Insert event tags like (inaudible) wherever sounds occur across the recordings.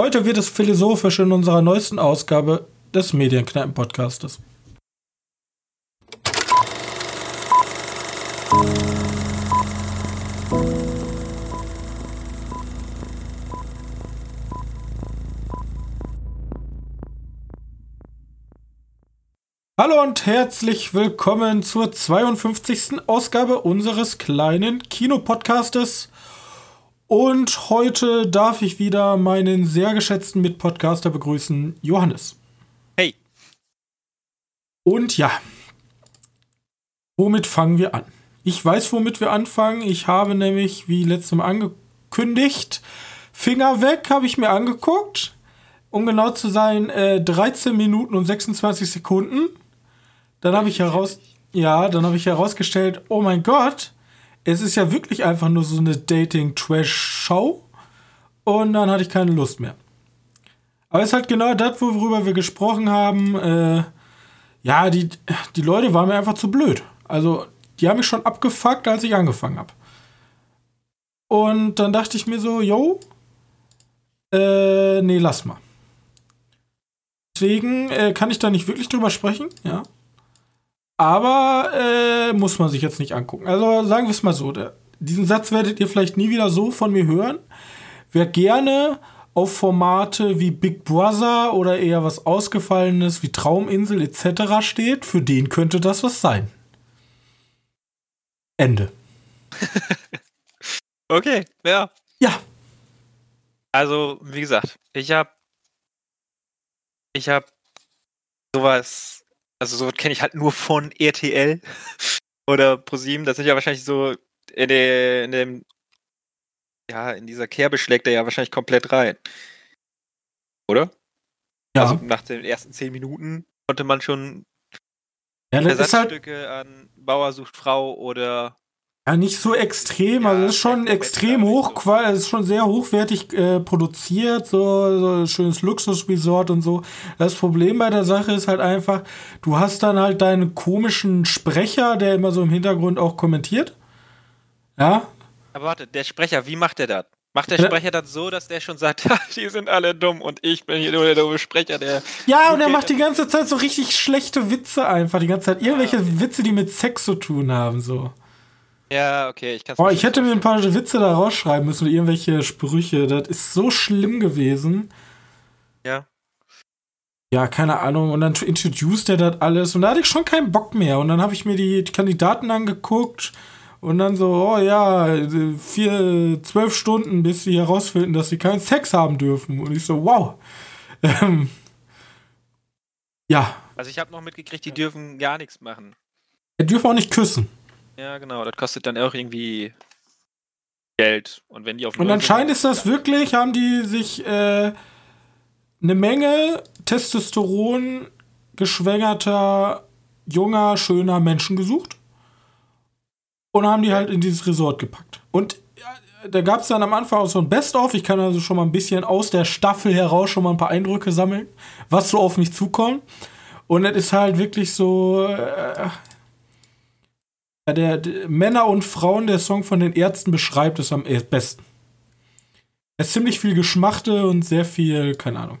Heute wird es philosophisch in unserer neuesten Ausgabe des Medienkneipen-Podcastes. Hallo und herzlich willkommen zur 52. Ausgabe unseres kleinen Kinopodcastes. Und heute darf ich wieder meinen sehr geschätzten Mitpodcaster begrüßen, Johannes. Hey. Und ja, womit fangen wir an? Ich weiß, womit wir anfangen. Ich habe nämlich, wie letztes Mal angekündigt, Finger weg, habe ich mir angeguckt. Um genau zu sein, äh, 13 Minuten und 26 Sekunden. Dann habe ich heraus, ja, dann habe ich herausgestellt, oh mein Gott, es ist ja wirklich einfach nur so eine Dating-Trash-Show. Und dann hatte ich keine Lust mehr. Aber es ist halt genau das, worüber wir gesprochen haben. Äh, ja, die, die Leute waren mir einfach zu blöd. Also, die haben mich schon abgefuckt, als ich angefangen habe. Und dann dachte ich mir so, yo, äh, nee, lass mal. Deswegen äh, kann ich da nicht wirklich drüber sprechen, ja. Aber äh, muss man sich jetzt nicht angucken. Also sagen wir es mal so, der, diesen Satz werdet ihr vielleicht nie wieder so von mir hören. Wer gerne auf Formate wie Big Brother oder eher was Ausgefallenes wie Trauminsel etc. steht, für den könnte das was sein. Ende. (laughs) okay, ja. Ja. Also, wie gesagt, ich habe ich habe sowas also so kenne ich halt nur von RTL (laughs) oder ProSieben. Das sind ja wahrscheinlich so in, der, in dem, ja, in dieser Kerbe schlägt er ja wahrscheinlich komplett rein. Oder? Ja. Also nach den ersten zehn Minuten konnte man schon ja, das Ersatzstücke ist halt an Bauer sucht Frau oder ja, nicht so extrem, ja, also es ist schon extrem hoch, es ist schon sehr hochwertig äh, produziert, so, so ein schönes Luxusresort und so. Das Problem bei der Sache ist halt einfach, du hast dann halt deinen komischen Sprecher, der immer so im Hintergrund auch kommentiert. Ja. Aber warte, der Sprecher, wie macht der das? Macht der Sprecher das so, dass der schon sagt, (laughs) die sind alle dumm und ich bin hier nur der dumme Sprecher, der. Ja, und er macht die ganze Zeit so richtig schlechte Witze einfach. Die ganze Zeit irgendwelche ja. Witze, die mit Sex zu tun haben, so. Ja, okay, ich kann Oh, ich hätte mir ein paar Witze da rausschreiben müssen oder irgendwelche Sprüche. Das ist so schlimm gewesen. Ja. Ja, keine Ahnung. Und dann introduced er das alles. Und da hatte ich schon keinen Bock mehr. Und dann habe ich mir die Kandidaten angeguckt. Und dann so, oh ja, vier, zwölf Stunden, bis sie herausfinden, dass sie keinen Sex haben dürfen. Und ich so, wow. (laughs) Ähm, ja. Also ich habe noch mitgekriegt, die dürfen gar nichts machen. Er dürfen auch nicht küssen. Ja, genau. Das kostet dann auch irgendwie Geld. Und wenn die auf Und anscheinend ist das wirklich, haben die sich äh, eine Menge Testosteron geschwängerter, junger, schöner Menschen gesucht. Und haben die halt in dieses Resort gepackt. Und ja, da gab es dann am Anfang auch so ein Best-of. Ich kann also schon mal ein bisschen aus der Staffel heraus schon mal ein paar Eindrücke sammeln, was so auf mich zukommt. Und es ist halt wirklich so, äh, der, der, Männer und Frauen, der Song von den Ärzten beschreibt es am besten. Es ist ziemlich viel Geschmachte und sehr viel, keine Ahnung,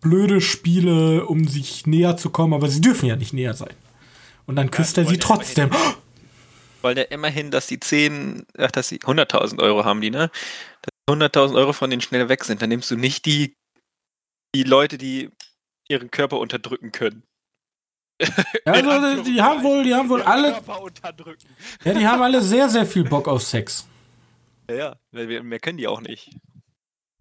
blöde Spiele, um sich näher zu kommen, aber sie dürfen ja nicht näher sein. Und dann küsst ja, er sie trotzdem. Immerhin, wollen ja immerhin, dass die 10, ach, dass sie 100.000 Euro haben, die, ne? Dass 100.000 Euro von denen schnell weg sind. Dann nimmst du nicht die, die Leute, die ihren Körper unterdrücken können. Ja, (laughs) also, die haben wohl, die haben wohl alle. Ja, die haben alle sehr, sehr viel Bock auf Sex. Ja, ja, mehr können die auch nicht.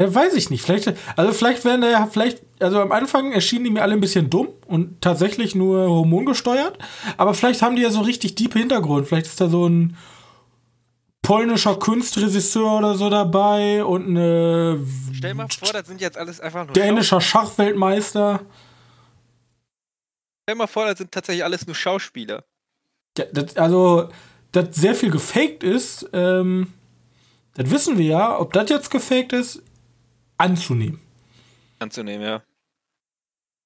Ja, weiß ich nicht. Vielleicht, also vielleicht werden da ja, vielleicht, also am Anfang erschienen die mir alle ein bisschen dumm und tatsächlich nur hormongesteuert. Aber vielleicht haben die ja so richtig tiefe Hintergrund. Vielleicht ist da so ein polnischer Kunstregisseur oder so dabei und eine. Stell mal vor, das sind jetzt alles einfach nur. Dänischer Schachweltmeister. Stell mal vor, das sind tatsächlich alles nur Schauspieler. Ja, das, also, dass sehr viel gefaked ist, ähm, das wissen wir ja. Ob das jetzt gefaked ist, anzunehmen. Anzunehmen, ja.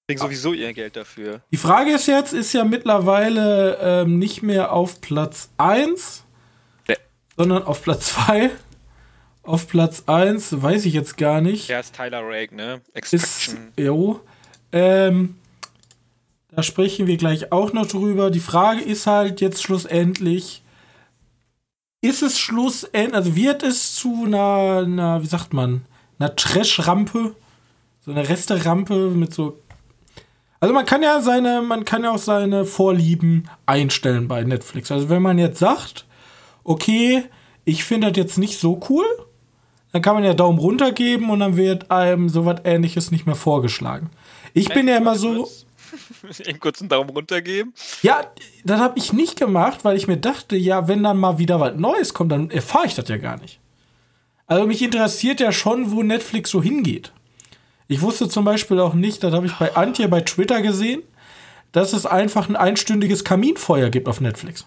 Kriegen sowieso ihr Geld dafür. Die Frage ist jetzt, ist ja mittlerweile ähm, nicht mehr auf Platz 1, nee. sondern auf Platz 2. Auf Platz 1, weiß ich jetzt gar nicht. Ja, ist Tyler Rake, ne? Ist, Extraction. jo. Ähm, da sprechen wir gleich auch noch drüber. Die Frage ist halt jetzt schlussendlich, ist es schlussendlich, also wird es zu einer, einer wie sagt man, einer Trash-Rampe? So eine Resterampe mit so. Also man kann ja seine, man kann ja auch seine Vorlieben einstellen bei Netflix. Also wenn man jetzt sagt, okay, ich finde das jetzt nicht so cool, dann kann man ja Daumen runter geben und dann wird einem sowas ähnliches nicht mehr vorgeschlagen. Ich bin ja immer so. (laughs) Eben kurz einen Daumen runter geben. Ja, das habe ich nicht gemacht, weil ich mir dachte, ja, wenn dann mal wieder was Neues kommt, dann erfahre ich das ja gar nicht. Also mich interessiert ja schon, wo Netflix so hingeht. Ich wusste zum Beispiel auch nicht, das habe ich bei Antje bei Twitter gesehen, dass es einfach ein einstündiges Kaminfeuer gibt auf Netflix.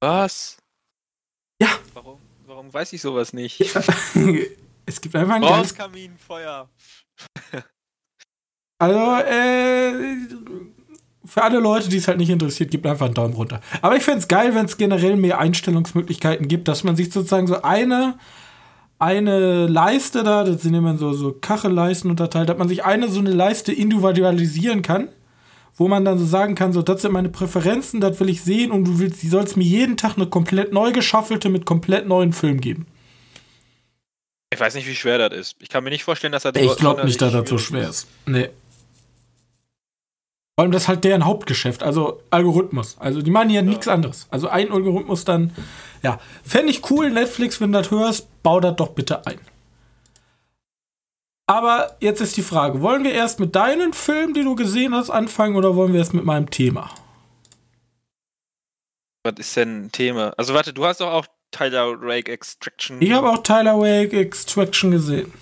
Was? Ja. Warum, warum weiß ich sowas nicht? (laughs) es gibt einfach ein geiles Kaminfeuer. Also, äh, für alle Leute, die es halt nicht interessiert, gibt einfach einen Daumen runter. Aber ich fände es geil, wenn es generell mehr Einstellungsmöglichkeiten gibt, dass man sich sozusagen so eine, eine Leiste da, das sind immer so, so Kachelleisten unterteilt, dass man sich eine so eine Leiste individualisieren kann, wo man dann so sagen kann, so, das sind meine Präferenzen, das will ich sehen und du willst, die sollst mir jeden Tag eine komplett neu geschaffelte mit komplett neuen Film geben. Ich weiß nicht, wie schwer das ist. Ich kann mir nicht vorstellen, dass das Ich glaube nicht, dass das so schwer ist. Nee. Vor allem das ist halt deren Hauptgeschäft, also Algorithmus. Also die machen ja, nichts anderes. Also ein Algorithmus dann, ja. Fände ich cool, Netflix, wenn du das hörst, bau das doch bitte ein. Aber jetzt ist die Frage, wollen wir erst mit deinen Filmen, die du gesehen hast, anfangen oder wollen wir erst mit meinem Thema? Was ist denn ein Thema? Also warte, du hast doch auch Tyler Rake Extraction. Ich habe auch Tyler Wake Extraction gesehen.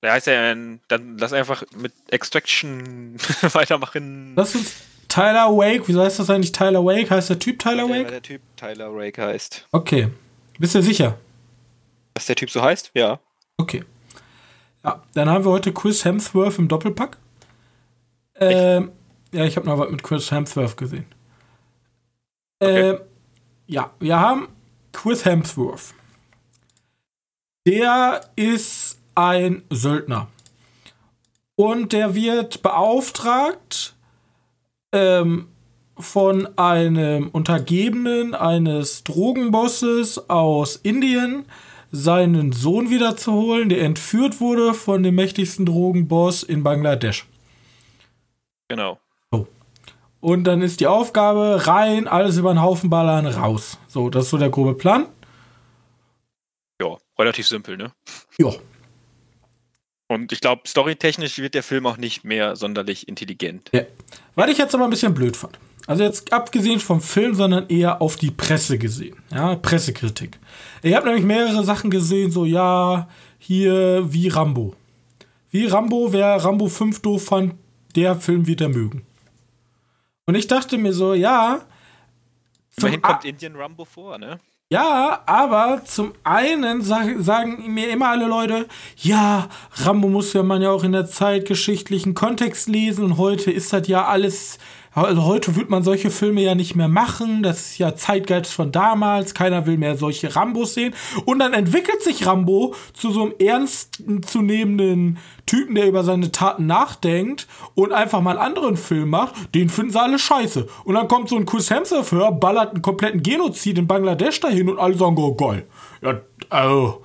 Ja, der heißt ja, ein- dann lass einfach mit Extraction (laughs) weitermachen. Lass uns Tyler Wake, wieso heißt das eigentlich Tyler Wake? Heißt der Typ Tyler Wake? der Typ Tyler Rake heißt. Okay. Bist du sicher? Dass der Typ so heißt? Ja. Okay. Ja, dann haben wir heute Chris Hemsworth im Doppelpack. Ähm, ja, ich habe noch was mit Chris Hemsworth gesehen. Okay. Ähm, ja, wir haben Chris Hemsworth. Der ist ein Söldner. Und der wird beauftragt ähm, von einem Untergebenen eines Drogenbosses aus Indien, seinen Sohn wiederzuholen, der entführt wurde von dem mächtigsten Drogenboss in Bangladesch. Genau. Und dann ist die Aufgabe rein, alles über den Haufen ballern, raus. So, das ist so der grobe Plan. Ja, relativ simpel, ne? Ja. Und ich glaube, storytechnisch wird der Film auch nicht mehr sonderlich intelligent. ja. Was ich jetzt aber ein bisschen blöd fand. Also jetzt abgesehen vom Film, sondern eher auf die Presse gesehen. Ja, Pressekritik. Ich habe nämlich mehrere Sachen gesehen, so ja, hier wie Rambo. Wie Rambo, wer Rambo 5 doof fand, der Film wird er mögen. Und ich dachte mir so, ja. Immerhin A- kommt Indian Rambo vor, ne? Ja, aber zum einen sag, sagen mir immer alle Leute, ja, Rambo muss ja man ja auch in der zeitgeschichtlichen Kontext lesen und heute ist das ja alles, also heute wird man solche Filme ja nicht mehr machen, das ist ja Zeitgeist von damals, keiner will mehr solche Rambos sehen und dann entwickelt sich Rambo zu so einem ernstzunehmenden Typen, der über seine Taten nachdenkt und einfach mal einen anderen Film macht, den finden sie alle scheiße. Und dann kommt so ein Chris Hemsworth her, ballert einen kompletten Genozid in Bangladesch dahin und alle sagen, oh geil. Ja, also,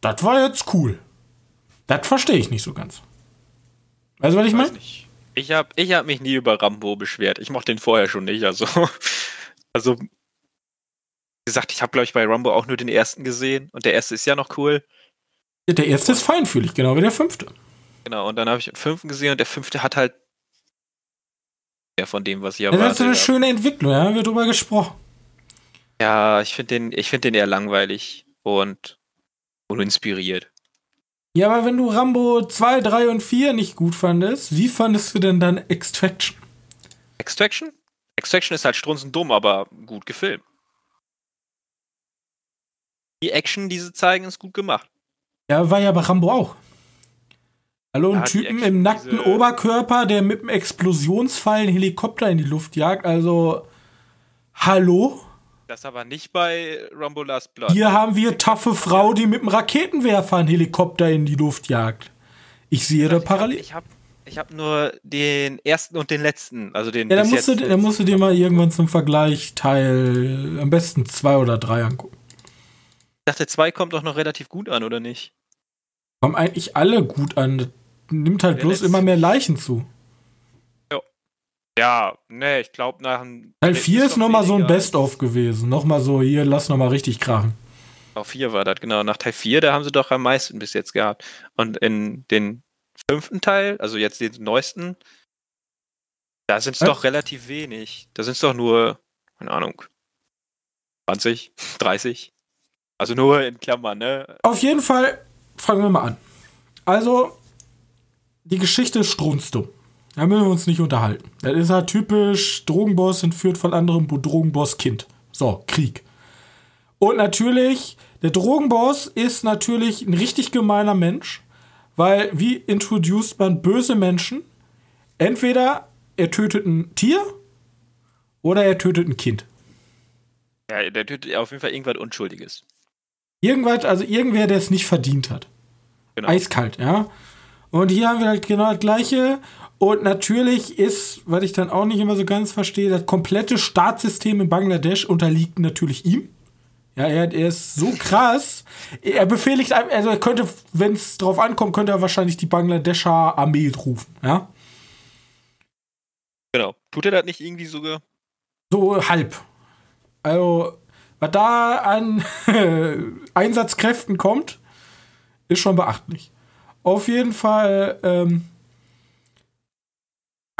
das war jetzt cool. Das verstehe ich nicht so ganz. Weißt du, was ich Weiß meine? Ich habe ich hab mich nie über Rambo beschwert. Ich mochte den vorher schon nicht. Also, (laughs) also wie gesagt, ich habe, glaube ich, bei Rambo auch nur den ersten gesehen. Und der erste ist ja noch cool. Der erste ist feinfühlig, genau wie der fünfte. Genau, und dann habe ich den fünften gesehen und der fünfte hat halt mehr von dem, was ich Das ist erwartet so eine habe. schöne Entwicklung, ja, wird drüber gesprochen. Ja, ich finde den, ich find den eher langweilig und uninspiriert. Ja, aber wenn du Rambo 2, 3 und 4 nicht gut fandest, wie fandest du denn dann Extraction? Extraction? Extraction ist halt strunzendumm, aber gut gefilmt. Die Action, die sie zeigen, ist gut gemacht. Ja, war ja bei Rambo auch. Hallo, ein Ja, die Typen Action, im nackten Oberkörper, der mit einem Explosionsfall einen Helikopter in die Luft jagt. Also, hallo? Das aber nicht bei Rumble Last Blood. Hier haben wir taffe Frau, die mit einem Raketenwerfer einen Helikopter in die Luft jagt. Ich sehe da parallel. Ich habe ich hab nur den ersten und den letzten, also den Ja, dann musst, du, dann musst du dir mal irgendwann zum Vergleich Teil am besten zwei oder drei angucken. Ich dachte, zwei kommt doch noch relativ gut an, oder nicht? Kommen eigentlich alle gut an. Das nimmt halt Der bloß immer mehr Leichen zu. Ja, ne, ich glaube nach dem. Teil der 4 ist nochmal so ein. Best-of gewesen. Nochmal so, hier, lass nochmal richtig krachen. Auf 4 war das, genau. Nach Teil 4, da haben sie doch am meisten bis jetzt gehabt. Und in den fünften Teil, also jetzt den neuesten, da sind es Was? doch relativ wenig. Da sind es doch nur, keine Ahnung, 20, 30. Also nur in Klammern, ne? Auf jeden Fall fangen wir mal an. Also, die Geschichte ist strunzdumm. Da müssen wir uns nicht unterhalten. Das ist halt typisch, Drogenboss entführt von anderem Drogenboss Kind. So, Krieg. Und natürlich, der Drogenboss ist natürlich ein richtig gemeiner Mensch, weil wie introduced man böse Menschen? Entweder er tötet ein Tier oder er tötet ein Kind. Ja, der tötet auf jeden Fall irgendwas Unschuldiges. Irgendwas, also irgendwer, der es nicht verdient hat. Genau. Eiskalt, ja. Und hier haben wir halt genau das gleiche. Und natürlich ist, was ich dann auch nicht immer so ganz verstehe, das komplette Staatssystem in Bangladesch unterliegt natürlich ihm. Ja, er, er ist so krass. Er befehligt, also er könnte, wenn es drauf ankommt, könnte er wahrscheinlich die Bangladescher Armee rufen, ja. Genau. Tut er das nicht irgendwie sogar? So halb. Also, was da an (laughs) Einsatzkräften kommt, ist schon beachtlich. Auf jeden Fall, ähm,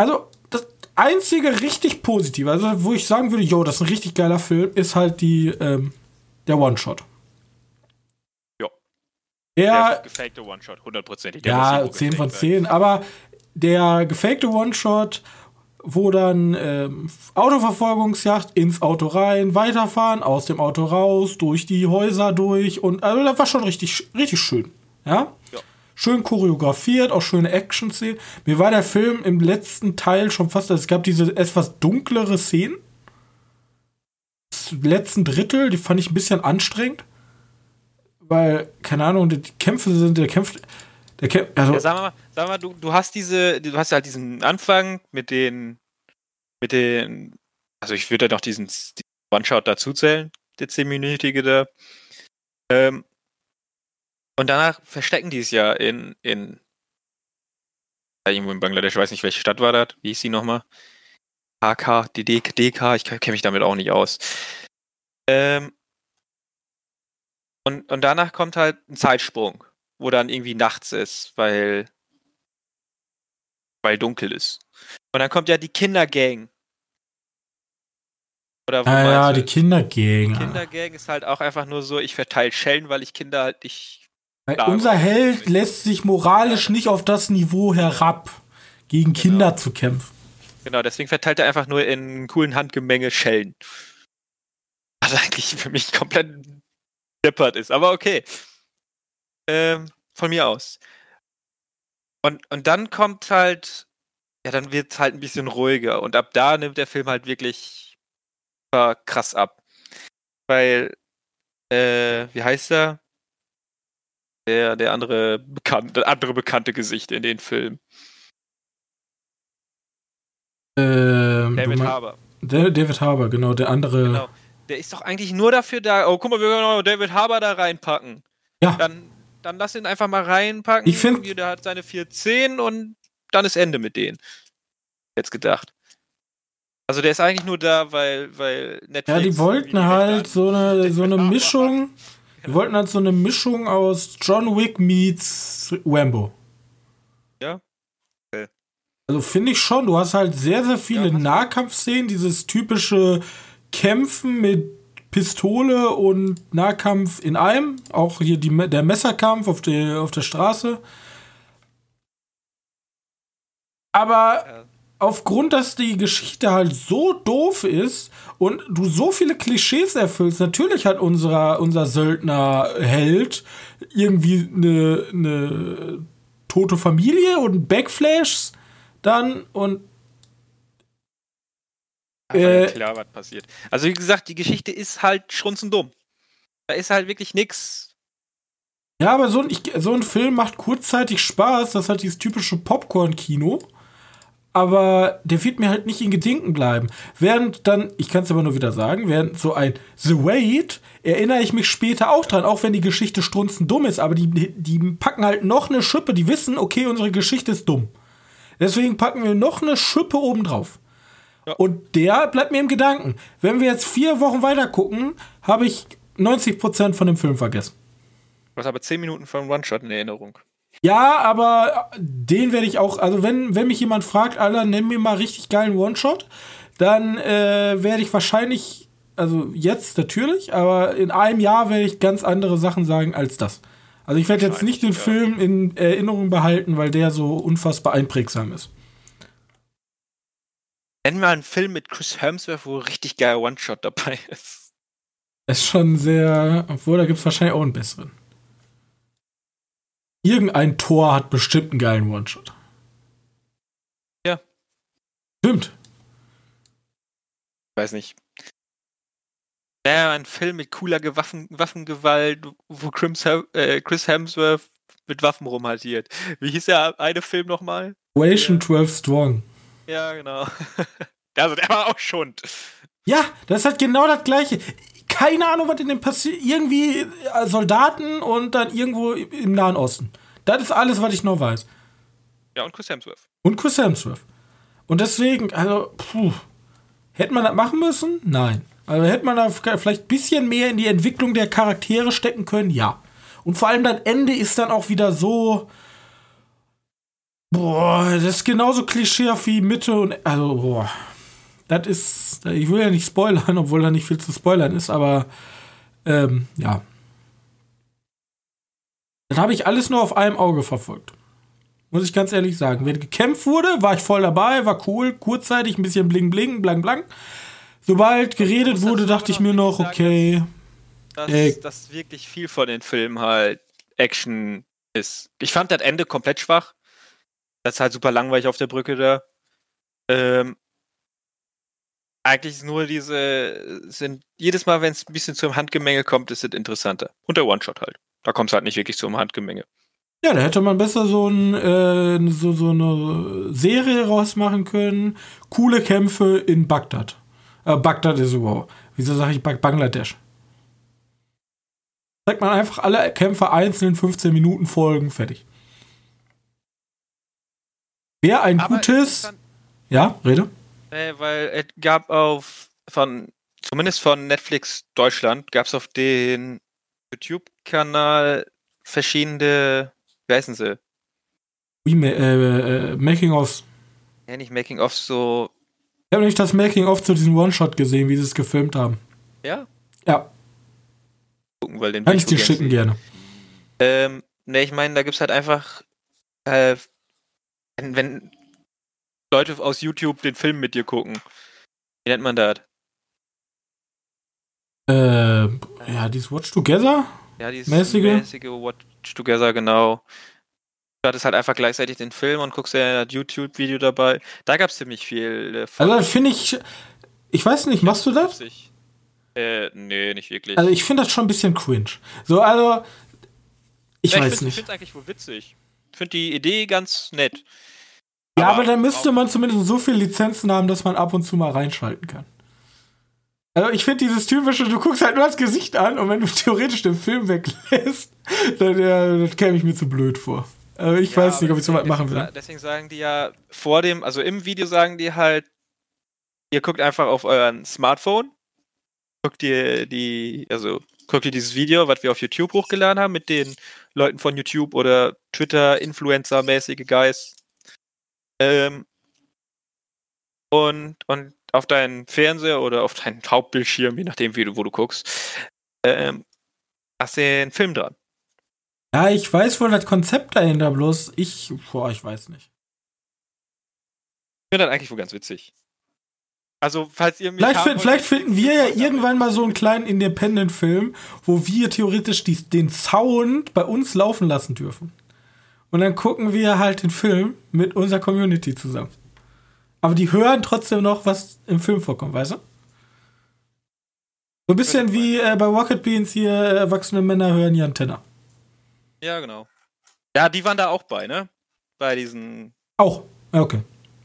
also das einzige richtig positive, also wo ich sagen würde, yo, das ist ein richtig geiler Film, ist halt die, ähm, der One-Shot. Ja. Der, Der gefakte One-Shot, hundertprozentig. Ja, irgendwo 10 von gefaked sein. 10, aber der gefakte One-Shot, wo dann ähm, Autoverfolgungsjagd ins Auto rein, weiterfahren, aus dem Auto raus, durch die Häuser durch und also das war schon richtig, richtig schön. Ja? Ja. Schön choreografiert, auch schöne Action-Szenen. Mir war der Film im letzten Teil schon fast, also es gab diese etwas dunklere Szenen. Das letzten Drittel, die fand ich ein bisschen anstrengend. Weil, keine Ahnung, die Kämpfe sind, der kämpft, der kämpft, also, Ja, sag mal, sag mal du, du hast diese, du hast halt diesen Anfang mit den, mit den, also ich würde ja noch diesen, diesen One-Shot dazuzählen, der 10-minütige da. Ähm, und danach verstecken die es ja in, in, irgendwo in Bangladesch, ich weiß nicht, welche Stadt war das, wie hieß die nochmal? HK, DD, DK, ich kenne mich damit auch nicht aus. Ähm, und, und danach kommt halt ein Zeitsprung wo dann irgendwie nachts ist, weil weil dunkel ist. Und dann kommt ja die Kindergang. Oder ah, ja, die? Kindergang. Die Kindergang ist halt auch einfach nur so, ich verteile Schellen, weil ich Kinder halt nicht. Klar, unser Held lässt sich moralisch nicht auf das Niveau herab, gegen Kinder zu kämpfen. Genau, deswegen verteilt er einfach nur in coolen Handgemenge Schellen. Was eigentlich für mich komplett deppert ist, aber okay. Ähm, von mir aus. Und, und dann kommt halt, ja, dann wird es halt ein bisschen ruhiger und ab da nimmt der Film halt wirklich krass ab. Weil, äh, wie heißt er? Der, der andere bekannte, andere bekannte Gesicht in den Film. Ähm, David mein- Harbour. Der, David Harbour, genau, der andere. Genau. Der ist doch eigentlich nur dafür da. Oh, guck mal, wir können auch David Harbour da reinpacken. Ja. Dann, dann lass ihn einfach mal reinpacken. Ich find- Der hat seine 410 und dann ist Ende mit denen. Jetzt gedacht. Also der ist eigentlich nur da, weil, weil Netflix. Ja, die wollten halt so eine, so eine Harbour Mischung. Die wollten halt so eine Mischung aus John Wick meets Rambo. Ja? Okay. Also finde ich schon, du hast halt sehr, sehr viele Ja. Nahkampfszenen, dieses typische Kämpfen mit Pistole und Nahkampf in einem. Auch hier die, der Messerkampf auf der, auf der Straße. Aber. Aufgrund, dass die Geschichte halt so doof ist und du so viele Klischees erfüllst, natürlich hat unser, unser Söldnerheld irgendwie eine, eine tote Familie und Backflash dann und äh, ja klar, was passiert. Also wie gesagt, die Geschichte ist halt schrunzendumm. Da ist halt wirklich nix. Ja, aber so ein, ich, so ein Film macht kurzzeitig Spaß. Das ist halt dieses typische Popcorn-Kino. Aber der wird mir halt nicht in Gedenken bleiben. Während dann, ich kann es aber nur wieder sagen, während so ein The Wait erinnere ich mich später auch dran, auch wenn die Geschichte strunzendumm ist. Aber die, die packen halt noch eine Schippe, die wissen, okay, unsere Geschichte ist dumm. Deswegen packen wir noch eine Schippe obendrauf. Ja. Und der bleibt mir im Gedanken. Wenn wir jetzt vier Wochen weiter gucken, habe ich 90% von dem Film vergessen. Du hast aber 10 Minuten von One-Shot in Erinnerung. Ja, aber den werde ich auch, also wenn, wenn mich jemand fragt, Alter, nenn mir mal richtig geilen One-Shot, dann äh, werde ich wahrscheinlich, also jetzt natürlich, aber in einem Jahr werde ich ganz andere Sachen sagen als das. Also ich werde jetzt nicht den ja. Film in Erinnerung behalten, weil der so unfassbar einprägsam ist. Nenn mal einen Film mit Chris Hemsworth, wo richtig geil One-Shot dabei ist. Ist schon sehr, obwohl da gibt es wahrscheinlich auch einen besseren. Irgendein Tor hat bestimmt einen geilen One-Shot. Ja. Stimmt. Ich weiß nicht. Ja, ein Film mit cooler Waffen, Waffengewalt, wo Chris, äh, Chris Hemsworth mit Waffen rumhaltiert. Wie hieß der eine Film nochmal? Operation ja. 12 Strong. Ja, genau. Also der war auch schon. Ja, das ist halt genau das gleiche. Keine Ahnung, was in dem passiert. Irgendwie äh, Soldaten und dann irgendwo im Nahen Osten. Das ist alles, was ich noch weiß. Ja, und Chris Hemsworth. Und Chris Hemsworth. Und deswegen, also, puh. Hätte man das machen müssen? Nein. Also hätte man da vielleicht ein bisschen mehr in die Entwicklung der Charaktere stecken können? Ja. Und vor allem das Ende ist dann auch wieder so. Boah, das ist genauso klischeehaft wie Mitte und. Also, boah. Das ist. Ich will ja nicht spoilern, (laughs) obwohl da nicht viel zu spoilern ist, aber. Ähm, ja. Das habe ich alles nur auf einem Auge verfolgt. Muss ich ganz ehrlich sagen. Wenn gekämpft wurde, war ich voll dabei, war cool, kurzzeitig ein bisschen bling bling, blang blang. Sobald geredet wurde, dachte ich mir noch, okay. Dass, äh, dass wirklich viel von den Filmen halt Action ist. Ich fand das Ende komplett schwach. Das ist halt super langweilig auf der Brücke da. Ähm, eigentlich nur diese, sind jedes Mal, wenn es ein bisschen zum Handgemenge kommt, ist es interessanter. Und der One-Shot halt. Da kommt es halt nicht wirklich zum Handgemenge. Ja, da hätte man besser so, ein, äh, so, so eine Serie rausmachen können. Coole Kämpfe in Bagdad. Äh, Bagdad ist wow. Wieso sage ich Bangladesch? Zeigt man einfach alle Kämpfe einzeln 15 Minuten Folgen, fertig. Wer ein Aber gutes. Ja, rede. Äh, weil es gab auf von zumindest von Netflix Deutschland gab es auf den YouTube-Kanal verschiedene, wie heißen sie? Wie, äh, äh, Making-ofs. Ja, nicht Making-ofs, so ich habe nämlich das Making-of zu diesem One-Shot gesehen, wie sie es gefilmt haben. Ja? Ja. Gucken, weil den Kann ich dir schicken gerne. Ähm, ne, ich meine, da gibt es halt einfach, äh, wenn, wenn Leute aus YouTube den Film mit dir gucken. Wie nennt man das? Äh, ja, dieses Watch Together? Ja, dieses mäßige, mäßige Watch Together, genau du hattest halt einfach gleichzeitig den Film und guckst ja das YouTube-Video dabei. Da gab es ziemlich viel. Äh, also finde ich, ich weiß nicht, machst du das? Äh, nee, nicht wirklich. Also ich finde das schon ein bisschen cringe. So, also, ich ja, weiß ich nicht. Ich finde es eigentlich wohl witzig. Ich finde die Idee ganz nett. Ja, aber, aber dann müsste man zumindest so viele Lizenzen haben, dass man ab und zu mal reinschalten kann. Also ich finde dieses typische, du guckst halt nur das Gesicht an und wenn du (laughs) theoretisch den Film weglässt, dann ja, das käme ich mir zu blöd vor. Äh, ich ja, weiß nicht, ob ich so weit machen will. Deswegen sagen die ja vor dem, also im Video sagen die halt, ihr guckt einfach auf euren Smartphone, guckt ihr die, also guckt ihr dieses Video, was wir auf YouTube hochgeladen haben, mit den Leuten von YouTube oder Twitter, Influencer-mäßige Guys. Ähm, und, und auf deinen Fernseher oder auf deinen Hauptbildschirm, je nachdem, wie du, wo du guckst, ähm, hast du einen Film dran. Ja, ich weiß wohl das Konzept dahinter, bloß ich, boah, ich weiß nicht. Ich finde das eigentlich wohl ganz witzig. Also, falls ihr. Vielleicht, vielleicht finden wir ja irgendwann mal so einen kleinen Independent-Film, wo wir theoretisch die, den Sound bei uns laufen lassen dürfen. Und dann gucken wir halt den Film mit unserer Community zusammen. Aber die hören trotzdem noch, was im Film vorkommt, weißt du? So ein bisschen wie äh, bei Rocket Beans hier, äh, erwachsene Männer hören Jan Tenner. Ja, genau. Ja, die waren da auch bei, ne? Bei diesen. Auch. Ja, okay.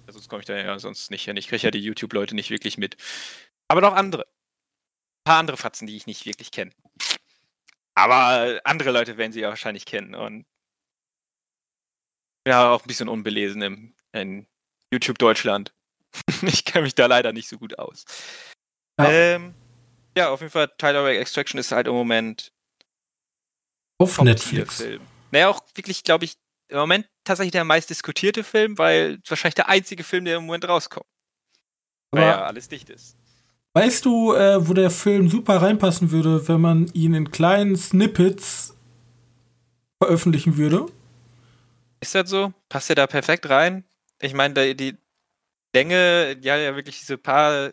Ja, sonst komme ich da ja sonst nicht hin. Ich kriege ja die YouTube-Leute nicht wirklich mit. Aber noch andere. Ein paar andere Fatzen, die ich nicht wirklich kenne. Aber andere Leute werden sie ja wahrscheinlich kennen. Und ja, auch ein bisschen unbelesen im, in YouTube Deutschland. (laughs) ich kenne mich da leider nicht so gut aus. Ja. Ähm, ja, auf jeden Fall, Tyler Extraction ist halt im Moment auf Netflix. Film. Naja, auch wirklich, glaube ich, im Moment tatsächlich der meist diskutierte Film, weil wahrscheinlich der einzige Film, der im Moment rauskommt. Weil ja alles dicht ist. Weißt du, äh, wo der Film super reinpassen würde, wenn man ihn in kleinen Snippets veröffentlichen würde? Ist das so? Passt er da perfekt rein? Ich meine, die Länge, ja, ja, wirklich diese paar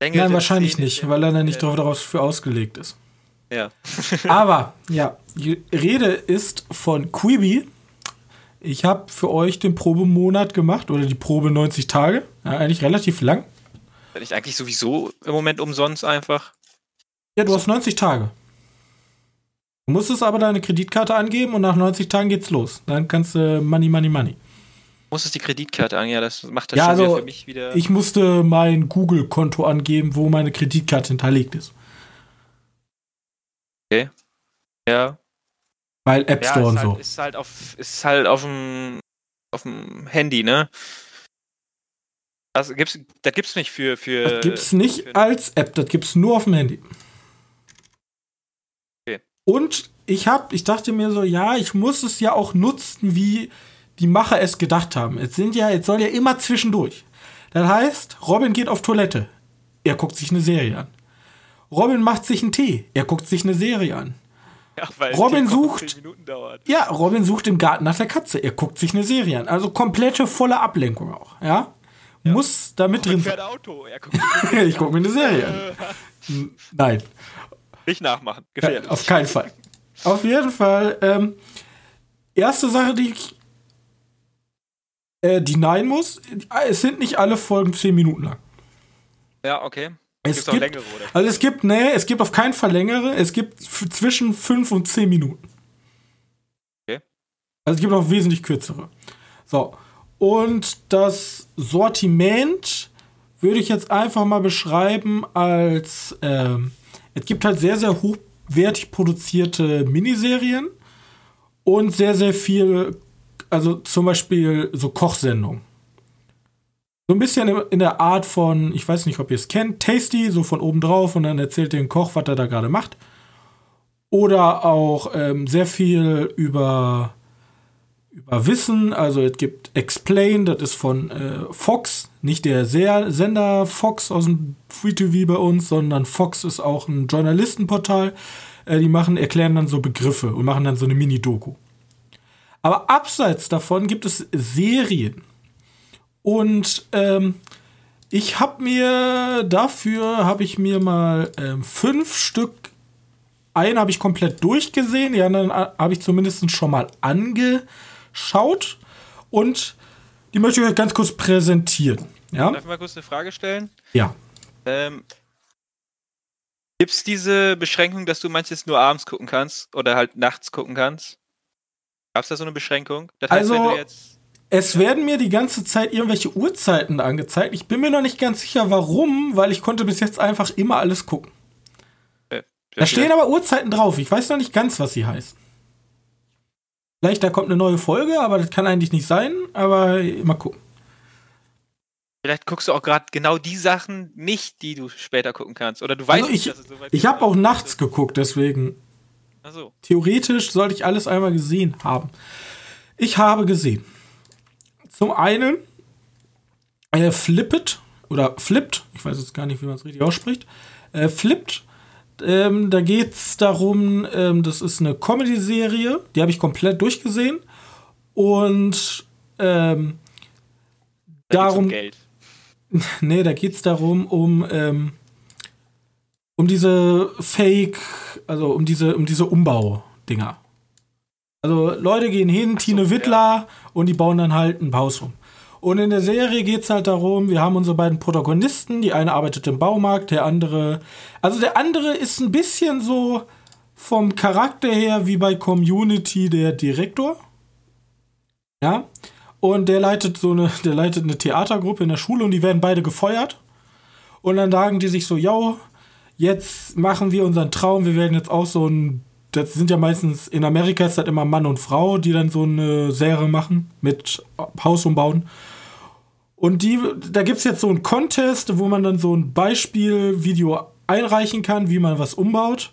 Länge. Nein, wahrscheinlich Szene, nicht, weil er dann nicht darauf für ausgelegt ist. Ja. (laughs) Aber, ja, die Rede ist von Quibi. Ich habe für euch den Probemonat gemacht oder die Probe 90 Tage. Ja, eigentlich relativ lang. Bin ich eigentlich sowieso im Moment umsonst einfach? Ja, du hast 90 Tage. Du musstest aber deine Kreditkarte angeben und nach 90 Tagen geht's los. Dann kannst du Money, Money, Money. Musstest die Kreditkarte angeben? Ja, das macht das ja, schon also, für mich wieder. Ich musste mein Google-Konto angeben, wo meine Kreditkarte hinterlegt ist. Okay. Ja. Weil App Store ja, und halt, so. Ist halt auf, ist halt auf dem, auf dem Handy, ne? Das gibt's, das gibt's nicht für, für. Das gibt's nicht für, als App, das gibt's nur auf dem Handy. Und ich hab, ich dachte mir so, ja, ich muss es ja auch nutzen, wie die Macher es gedacht haben. Es sind ja, jetzt soll ja immer zwischendurch. Das heißt, Robin geht auf Toilette. Er guckt sich eine Serie an. Robin macht sich einen Tee. Er guckt sich eine Serie an. Ja, Robin sucht. Ja, Robin sucht im Garten nach der Katze. Er guckt sich eine Serie an. Also komplette volle Ablenkung auch. Ja. ja. Muss da mit drin sein. Auto. Guckt (laughs) ich gucke mir eine Serie an. (laughs) Nein. Nicht nachmachen. Gefährlich. Ja, auf keinen Fall. Auf jeden Fall. Ähm, erste Sache, die ich äh, die nein muss, es sind nicht alle Folgen 10 Minuten lang. Ja, okay. Es gibt, längere? Also es gibt, nee, es gibt auf keinen Fall längere, es gibt zwischen 5 und 10 Minuten. Okay. Also es gibt auch wesentlich kürzere. So. Und das Sortiment würde ich jetzt einfach mal beschreiben als, ähm, es gibt halt sehr, sehr hochwertig produzierte Miniserien und sehr, sehr viel also zum Beispiel so Kochsendungen. So ein bisschen in der Art von, ich weiß nicht, ob ihr es kennt, Tasty, so von oben drauf und dann erzählt den Koch, was er da gerade macht. Oder auch ähm, sehr viel über, über Wissen. Also es gibt Explain, das ist von äh, Fox, nicht der sehr Sender Fox aus dem Free TV bei uns, sondern Fox ist auch ein Journalistenportal. Äh, die machen, erklären dann so Begriffe und machen dann so eine Mini-Doku. Aber abseits davon gibt es Serien. Und ähm, ich habe mir dafür habe ich mir mal ähm, fünf Stück. Einen habe ich komplett durchgesehen, die anderen äh, habe ich zumindest schon mal angeschaut. Und die möchte ich euch ganz kurz präsentieren. Ja? Darf ich mal kurz eine Frage stellen? Ja. Ähm, Gibt es diese Beschränkung, dass du manches nur abends gucken kannst oder halt nachts gucken kannst? Gab es da so eine Beschränkung? Das heißt, also, es werden mir die ganze Zeit irgendwelche Uhrzeiten angezeigt. Ich bin mir noch nicht ganz sicher, warum, weil ich konnte bis jetzt einfach immer alles gucken. Okay. Da stehen aber Uhrzeiten drauf. Ich weiß noch nicht ganz, was sie heißen. Vielleicht da kommt eine neue Folge, aber das kann eigentlich nicht sein. Aber mal gucken. Vielleicht guckst du auch gerade genau die Sachen nicht, die du später gucken kannst. Oder du weißt also ich, nicht, dass es so weit Ich habe auch nachts geguckt, deswegen. So. Theoretisch sollte ich alles einmal gesehen haben. Ich habe gesehen. Zum einen äh, Flippet oder Flipped, ich weiß jetzt gar nicht, wie man es richtig ausspricht. Äh, Flipped, ähm, da geht es darum, ähm, das ist eine Comedy-Serie, die habe ich komplett durchgesehen. Und ähm, da darum. Um Geld. (laughs) nee, da geht es darum, um ähm, um diese Fake, also um diese, um diese Umbau-Dinger. Also Leute gehen hin, so, Tine Wittler ja. und die bauen dann halt ein Haus um. Und in der Serie geht es halt darum, wir haben unsere beiden Protagonisten, die eine arbeitet im Baumarkt, der andere. Also der andere ist ein bisschen so vom Charakter her wie bei Community der Direktor. Ja. Und der leitet so eine, der leitet eine Theatergruppe in der Schule und die werden beide gefeuert. Und dann sagen die sich so, yo, jetzt machen wir unseren Traum, wir werden jetzt auch so ein, das sind ja meistens, in Amerika ist das immer Mann und Frau, die dann so eine Serie machen mit Haus umbauen. Und die, da gibt es jetzt so einen Contest, wo man dann so ein Beispielvideo einreichen kann, wie man was umbaut.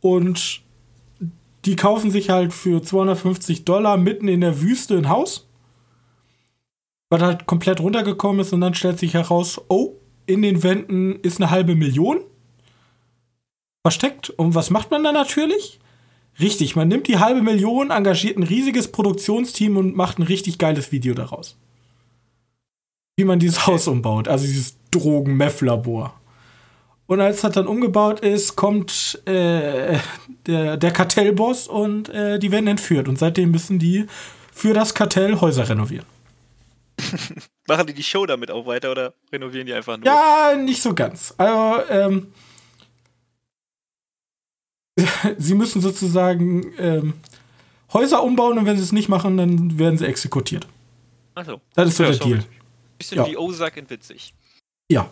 Und die kaufen sich halt für 250 Dollar mitten in der Wüste ein Haus, was halt komplett runtergekommen ist. Und dann stellt sich heraus, oh, in den Wänden ist eine halbe Million versteckt. Und was macht man dann natürlich? Richtig, man nimmt die halbe Million, engagiert ein riesiges Produktionsteam und macht ein richtig geiles Video daraus. Wie man dieses Haus umbaut, also dieses Drogen-Meth-Labor. Und als das dann umgebaut ist, kommt äh, der, der Kartellboss und äh, die werden entführt. Und seitdem müssen die für das Kartell Häuser renovieren. (laughs) Machen die die Show damit auch weiter oder renovieren die einfach nur? Ja, nicht so ganz. Also, ähm, (laughs) sie müssen sozusagen ähm, Häuser umbauen und wenn sie es nicht machen, dann werden sie exekutiert. Achso. Das ist so der Deal. Bisschen ja. wie Ozark in witzig. Ja.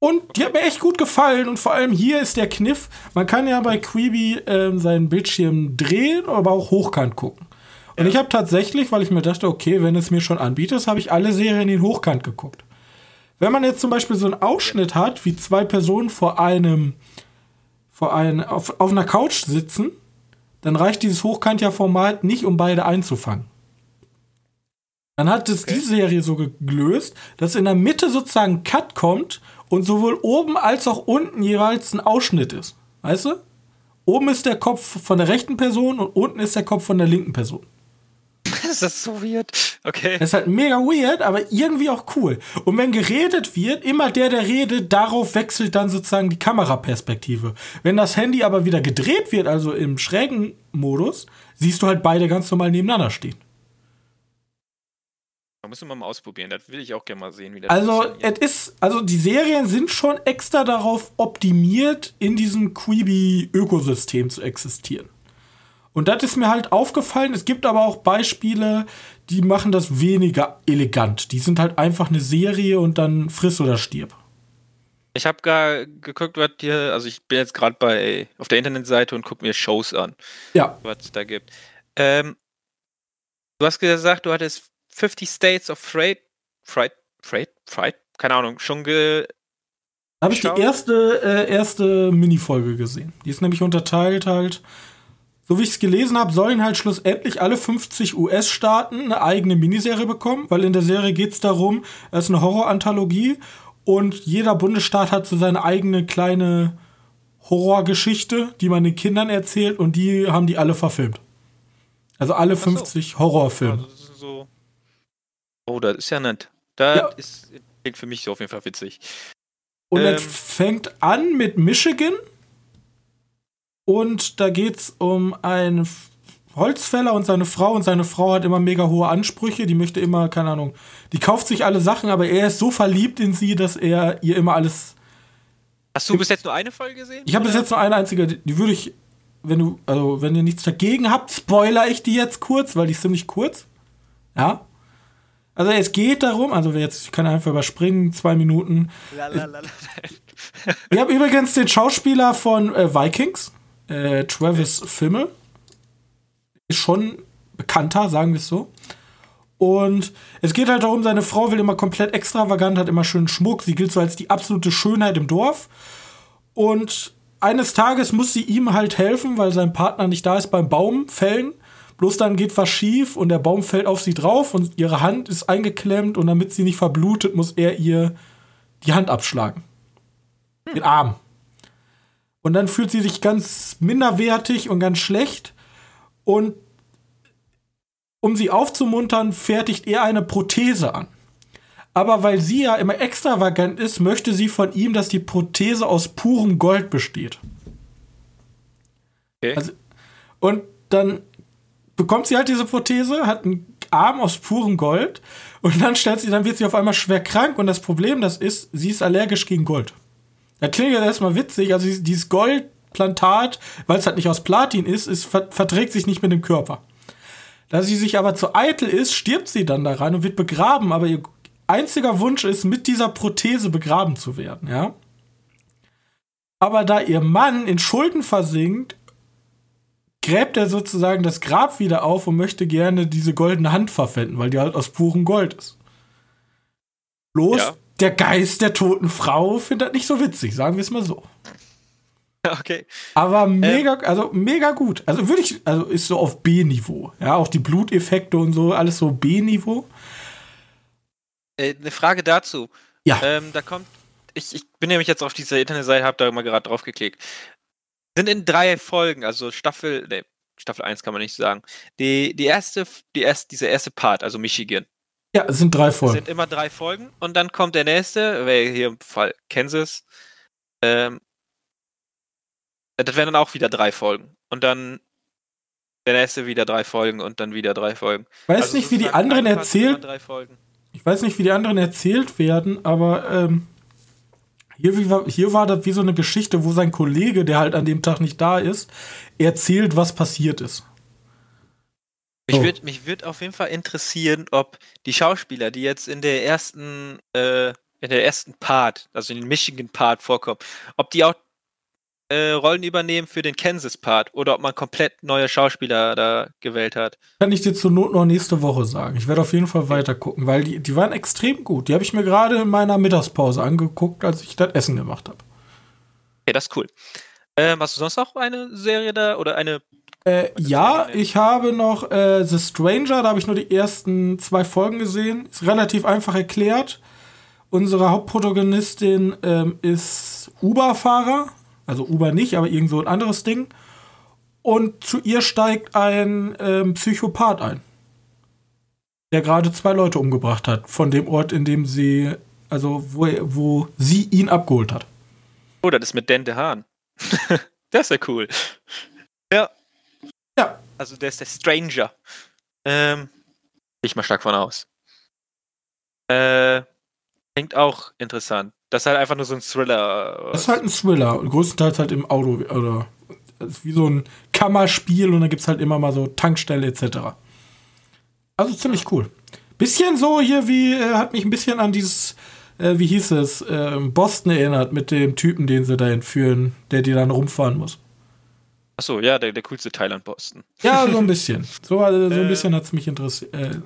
Und die hat mir echt gut gefallen und vor allem hier ist der Kniff, man kann ja bei Quibi ähm, seinen Bildschirm drehen, aber auch hochkant gucken. Und ja. ich habe tatsächlich, weil ich mir dachte, okay, wenn es mir schon anbietet, habe ich alle Serien in hochkant geguckt. Wenn man jetzt zum Beispiel so einen Ausschnitt hat, wie zwei Personen vor einem vor ein, auf, auf einer Couch sitzen, dann reicht dieses Hochkant-Ja-Format nicht, um beide einzufangen. Dann hat es okay. die Serie so gelöst, dass in der Mitte sozusagen ein Cut kommt und sowohl oben als auch unten jeweils ein Ausschnitt ist. Weißt du? Oben ist der Kopf von der rechten Person und unten ist der Kopf von der linken Person. (laughs) Das ist so weird. Okay. Das ist halt mega weird, aber irgendwie auch cool. Und wenn geredet wird, immer der, der redet, darauf wechselt dann sozusagen die Kameraperspektive. Wenn das Handy aber wieder gedreht wird, also im schrägen Modus, siehst du halt beide ganz normal nebeneinander stehen. Da müssen wir mal ausprobieren. Das will ich auch gerne mal sehen, wie das Also, es ist, also die Serien sind schon extra darauf optimiert, in diesem Quibi-Ökosystem zu existieren. Und das ist mir halt aufgefallen. Es gibt aber auch Beispiele, die machen das weniger elegant. Die sind halt einfach eine Serie und dann friss oder stirb. Ich habe gar geguckt, was dir, also ich bin jetzt gerade bei auf der Internetseite und gucke mir Shows an. Ja. Was es da gibt. Ähm, du hast gesagt, du hattest 50 States of Fright, Fright, Fright, Fright, keine Ahnung, schon ge. Habe ich die erste, äh, erste Minifolge gesehen. Die ist nämlich unterteilt halt so wie ich es gelesen habe, sollen halt schlussendlich alle 50 US-Staaten eine eigene Miniserie bekommen, weil in der Serie geht es darum, es ist eine Horror-Anthologie und jeder Bundesstaat hat so seine eigene kleine Horrorgeschichte, die man den Kindern erzählt und die haben die alle verfilmt. Also alle 50 so. Horrorfilme. Also so oh, das ist ja nett. Das ja. ist klingt für mich so auf jeden Fall witzig. Und ähm, es fängt an mit Michigan und da geht es um einen Holzfäller und seine Frau. Und seine Frau hat immer mega hohe Ansprüche. Die möchte immer, keine Ahnung, die kauft sich alle Sachen, aber er ist so verliebt in sie, dass er ihr immer alles. Hast du bis jetzt nur eine Folge gesehen? Ich habe bis jetzt nur eine einzige. Die würde ich, wenn du, also wenn ihr nichts dagegen habt, spoiler ich die jetzt kurz, weil die ist ziemlich kurz. Ja. Also es geht darum, also jetzt, ich kann einfach überspringen, zwei Minuten. Lalalala. Ich habe übrigens den Schauspieler von äh, Vikings äh, Travis Fimmel. Ist schon bekannter, sagen wir es so. Und es geht halt darum, seine Frau will immer komplett extravagant, hat immer schönen Schmuck. Sie gilt so als die absolute Schönheit im Dorf. Und eines Tages muss sie ihm halt helfen, weil sein Partner nicht da ist beim Baumfällen. Bloß dann geht was schief und der Baum fällt auf sie drauf und ihre Hand ist eingeklemmt und damit sie nicht verblutet, muss er ihr die Hand abschlagen. Den Arm. Und dann fühlt sie sich ganz minderwertig und ganz schlecht. Und um sie aufzumuntern, fertigt er eine Prothese an. Aber weil sie ja immer extravagant ist, möchte sie von ihm, dass die Prothese aus purem Gold besteht. Okay. Also, und dann bekommt sie halt diese Prothese, hat einen arm aus purem Gold und dann stellt sie, dann wird sie auf einmal schwer krank und das Problem, das ist, sie ist allergisch gegen Gold. Das klingt ja erstmal witzig, also dieses Goldplantat, weil es halt nicht aus Platin ist, ist verträgt sich nicht mit dem Körper. Da sie sich aber zu eitel ist, stirbt sie dann daran und wird begraben, aber ihr einziger Wunsch ist, mit dieser Prothese begraben zu werden, ja. Aber da ihr Mann in Schulden versinkt, gräbt er sozusagen das Grab wieder auf und möchte gerne diese goldene Hand verwenden, weil die halt aus purem Gold ist. Bloß ja. Der Geist der toten Frau findet das nicht so witzig, sagen wir es mal so. Okay. Aber mega, ähm, also mega gut. Also würde ich, also ist so auf B-Niveau. Ja, auch die Bluteffekte und so, alles so B-Niveau. Äh, eine Frage dazu. Ja. Ähm, da kommt, ich, ich bin nämlich jetzt auf dieser Internetseite, hab da mal gerade drauf geklickt. Sind in drei Folgen, also Staffel, ne, Staffel 1 kann man nicht sagen. Die, die erste, die erste, dieser erste Part, also Michigan. Ja, es sind drei Folgen. Es sind immer drei Folgen und dann kommt der nächste, wäre hier im Fall Kansas. Ähm, das wären dann auch wieder drei Folgen. Und dann der nächste wieder drei Folgen und dann wieder drei Folgen. Weiß also nicht, wie die anderen erzählt. Ich weiß nicht, wie die anderen erzählt werden, aber ähm, hier, wie, hier war das wie so eine Geschichte, wo sein Kollege, der halt an dem Tag nicht da ist, erzählt, was passiert ist. Mich, oh. wird, mich wird auf jeden Fall interessieren, ob die Schauspieler, die jetzt in der ersten, äh, in der ersten Part, also in den Michigan Part vorkommen, ob die auch äh, Rollen übernehmen für den Kansas-Part oder ob man komplett neue Schauspieler da gewählt hat. Kann ich dir zur Not noch nächste Woche sagen. Ich werde auf jeden Fall weiter gucken, weil die, die waren extrem gut. Die habe ich mir gerade in meiner Mittagspause angeguckt, als ich das Essen gemacht habe. Okay, das ist cool. Ähm, hast du sonst noch eine Serie da oder eine äh, ja, ich habe noch äh, The Stranger, da habe ich nur die ersten zwei Folgen gesehen. Ist relativ einfach erklärt. Unsere Hauptprotagonistin ähm, ist Uber-Fahrer, also Uber nicht, aber irgend so ein anderes Ding. Und zu ihr steigt ein ähm, Psychopath ein. Der gerade zwei Leute umgebracht hat. Von dem Ort, in dem sie, also wo, wo sie ihn abgeholt hat. Oh, das ist mit Dente Hahn. (laughs) das ist ja cool. Ja. Ja. Also der ist der Stranger. Ähm, ich mal stark von aus. Äh, klingt auch interessant. Das ist halt einfach nur so ein Thriller. Das ist halt ein Thriller. Größtenteils halt im Auto oder wie so ein Kammerspiel und dann gibt es halt immer mal so Tankstelle etc. Also ziemlich cool. Bisschen so hier wie, äh, hat mich ein bisschen an dieses, äh, wie hieß es, äh, Boston erinnert mit dem Typen, den sie da entführen, der die dann rumfahren muss. Achso, ja, der, der coolste Teil an Boston. Ja, so ein bisschen. So, (laughs) also, so ein äh. bisschen hat es mich interessiert. Äh,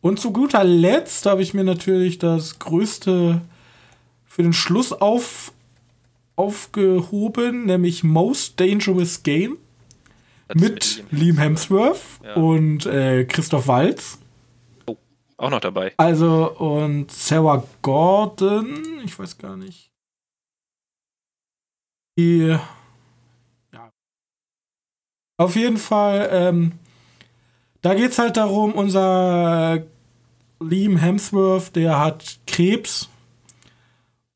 und zu guter Letzt habe ich mir natürlich das größte für den Schluss auf, aufgehoben, nämlich Most Dangerous Game mit, mit Liam Hemsworth ja. und äh, Christoph Waltz. Oh, auch noch dabei. Also, und Sarah Gordon, ich weiß gar nicht. Die. Auf jeden Fall, ähm, da geht es halt darum, unser Liam Hemsworth, der hat Krebs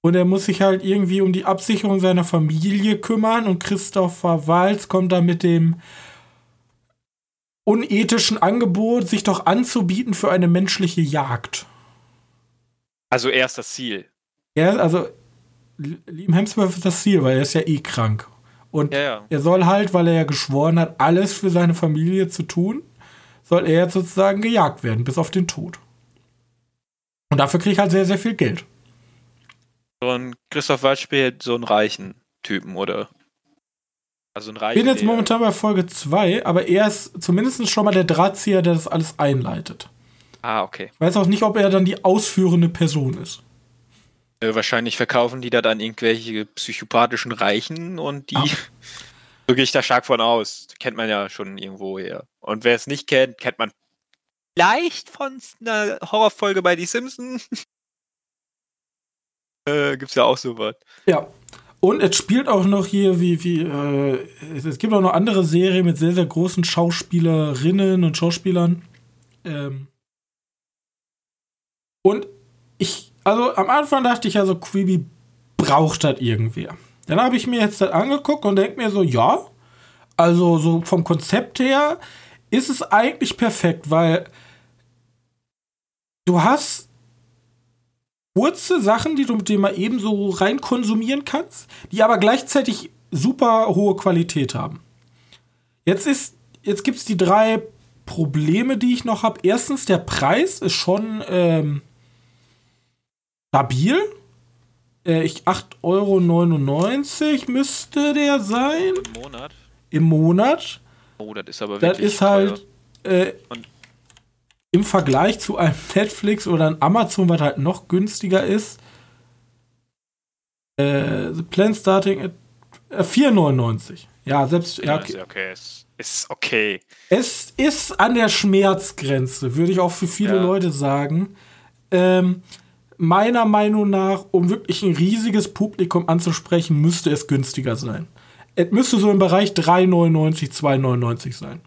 und er muss sich halt irgendwie um die Absicherung seiner Familie kümmern und Christopher Walz kommt da mit dem unethischen Angebot, sich doch anzubieten für eine menschliche Jagd. Also er ist das Ziel. Er, also Liam Hemsworth ist das Ziel, weil er ist ja eh krank. Und ja, ja. er soll halt, weil er ja geschworen hat, alles für seine Familie zu tun, soll er jetzt sozusagen gejagt werden, bis auf den Tod. Und dafür kriegt er halt sehr, sehr viel Geld. So ein Christoph Waltz spielt so einen reichen Typen, oder? Also ein reichen. Ich bin jetzt momentan bei Folge 2, aber er ist zumindest schon mal der Drahtzieher, der das alles einleitet. Ah, okay. Ich weiß auch nicht, ob er dann die ausführende Person ist. Äh, wahrscheinlich verkaufen die da dann irgendwelche psychopathischen Reichen und die. Ah. (laughs) So gehe ich da stark von aus. Kennt man ja schon irgendwo her. Und wer es nicht kennt, kennt man vielleicht von einer Horrorfolge bei Die Simpsons. (laughs) äh, gibt's ja auch sowas. Ja. Und es spielt auch noch hier, wie, wie, äh, es gibt auch noch andere Serien mit sehr, sehr großen Schauspielerinnen und Schauspielern. Ähm und ich, also am Anfang dachte ich ja so, Creepy braucht das irgendwer. Dann habe ich mir jetzt das angeguckt und denke mir so, ja, also so vom Konzept her ist es eigentlich perfekt, weil du hast kurze Sachen, die du mit dem mal eben so rein konsumieren kannst, die aber gleichzeitig super hohe Qualität haben. Jetzt jetzt gibt es die drei Probleme, die ich noch habe. Erstens, der Preis ist schon ähm, stabil. Äh, ich 8,99 Euro müsste der sein. Im Monat. Im Monat. Oh, das ist aber Das wirklich ist halt äh, im Vergleich zu einem (laughs) Netflix oder einem Amazon, was halt noch günstiger ist. Äh, the Plan Starting at äh, 4,99. Ja, selbst. Ja, okay. ist okay. Ist, ist okay. Es ist an der Schmerzgrenze, würde ich auch für viele Ja. Leute sagen. Ähm, meiner Meinung nach, um wirklich ein riesiges Publikum anzusprechen, müsste es günstiger sein. Es müsste so im Bereich 3,99, 2,99 sein.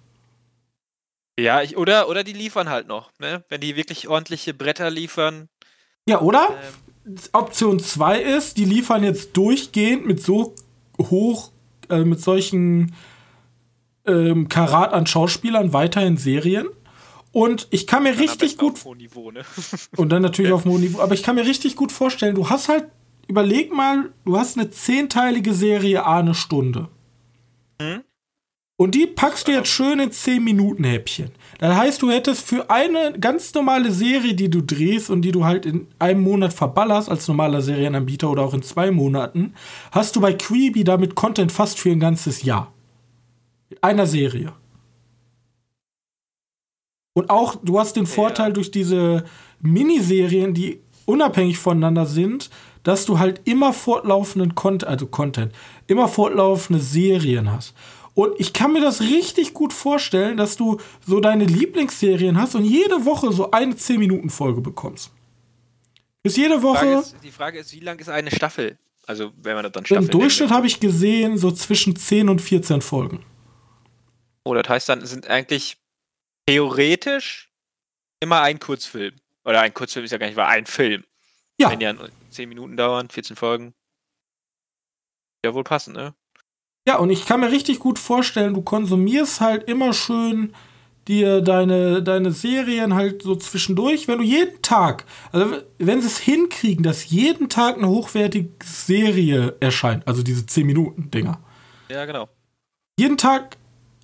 Ja, ich, oder, oder die liefern halt noch, ne? Wenn die wirklich ordentliche Bretter liefern. Ja, oder? Ähm, Option 2 ist, die liefern jetzt durchgehend mit so hoch, äh, mit solchen ähm, Karat an Schauspielern weiterhin Serien. Und ich kann mir richtig gut Niveau, ne? (laughs) Und dann natürlich auf hohem Niveau. Aber ich kann mir richtig gut vorstellen, du hast halt, überleg mal, du hast eine zehnteilige Serie A eine Stunde. Mhm. Und die packst du jetzt schön in 10 Minuten Häppchen. Das heißt, du hättest für eine ganz normale Serie, die du drehst und die du halt in einem Monat verballerst als normaler Serienanbieter oder auch in zwei Monaten, hast du bei Quibi damit Content fast für ein ganzes Jahr. Mit einer Serie. Und auch, du hast den Vorteil durch diese Miniserien, die unabhängig voneinander sind, dass du halt immer fortlaufenden Content, also Content, immer fortlaufende Serien hast. Und ich kann mir das richtig gut vorstellen, dass du so deine Lieblingsserien hast und jede Woche so eine 10-Minuten-Folge bekommst. Ist jede Die Frage Woche, ist, die Frage ist, wie lang ist eine Staffel? Also, wenn man das dann Staffel im Durchschnitt habe ich gesehen, so zwischen 10 und 14 Folgen. Oh, das heißt dann, sind eigentlich theoretisch immer ein Kurzfilm. Oder ein Kurzfilm ist ja gar nicht wahr, ein Film. Ja, Wenn die dann 10 Minuten dauern, 14 Folgen. Ja, wohl passen, ne? Ja, und ich kann mir richtig gut vorstellen, du konsumierst halt immer schön dir deine, deine Serien halt so zwischendurch, wenn du jeden Tag, also wenn sie es hinkriegen, dass jeden Tag eine hochwertige Serie erscheint, also diese 10-Minuten-Dinger, Ja, genau. jeden Tag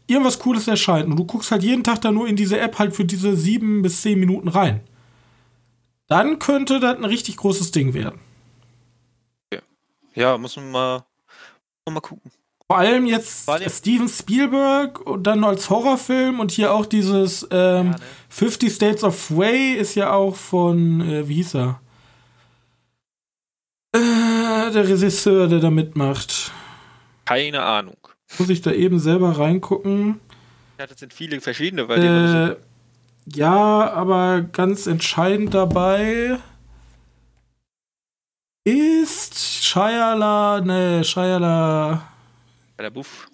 irgendwas Cooles erscheint und du guckst halt jeden Tag da nur in diese App halt für diese 7 bis 10 Minuten rein, dann könnte das ein richtig großes Ding werden. Ja, muss man mal, mal gucken. Vor allem jetzt allem- Steven Spielberg und dann als Horrorfilm und hier auch dieses ähm, Ja, ne? 50 States of Way ist ja auch von, äh, wie hieß er? Äh, der Regisseur, der da mitmacht. Keine Ahnung. Muss ich da eben selber reingucken? Ja, das sind viele verschiedene, weil die Äh, ja, aber ganz entscheidend dabei ist Shia ne, bei der Buff.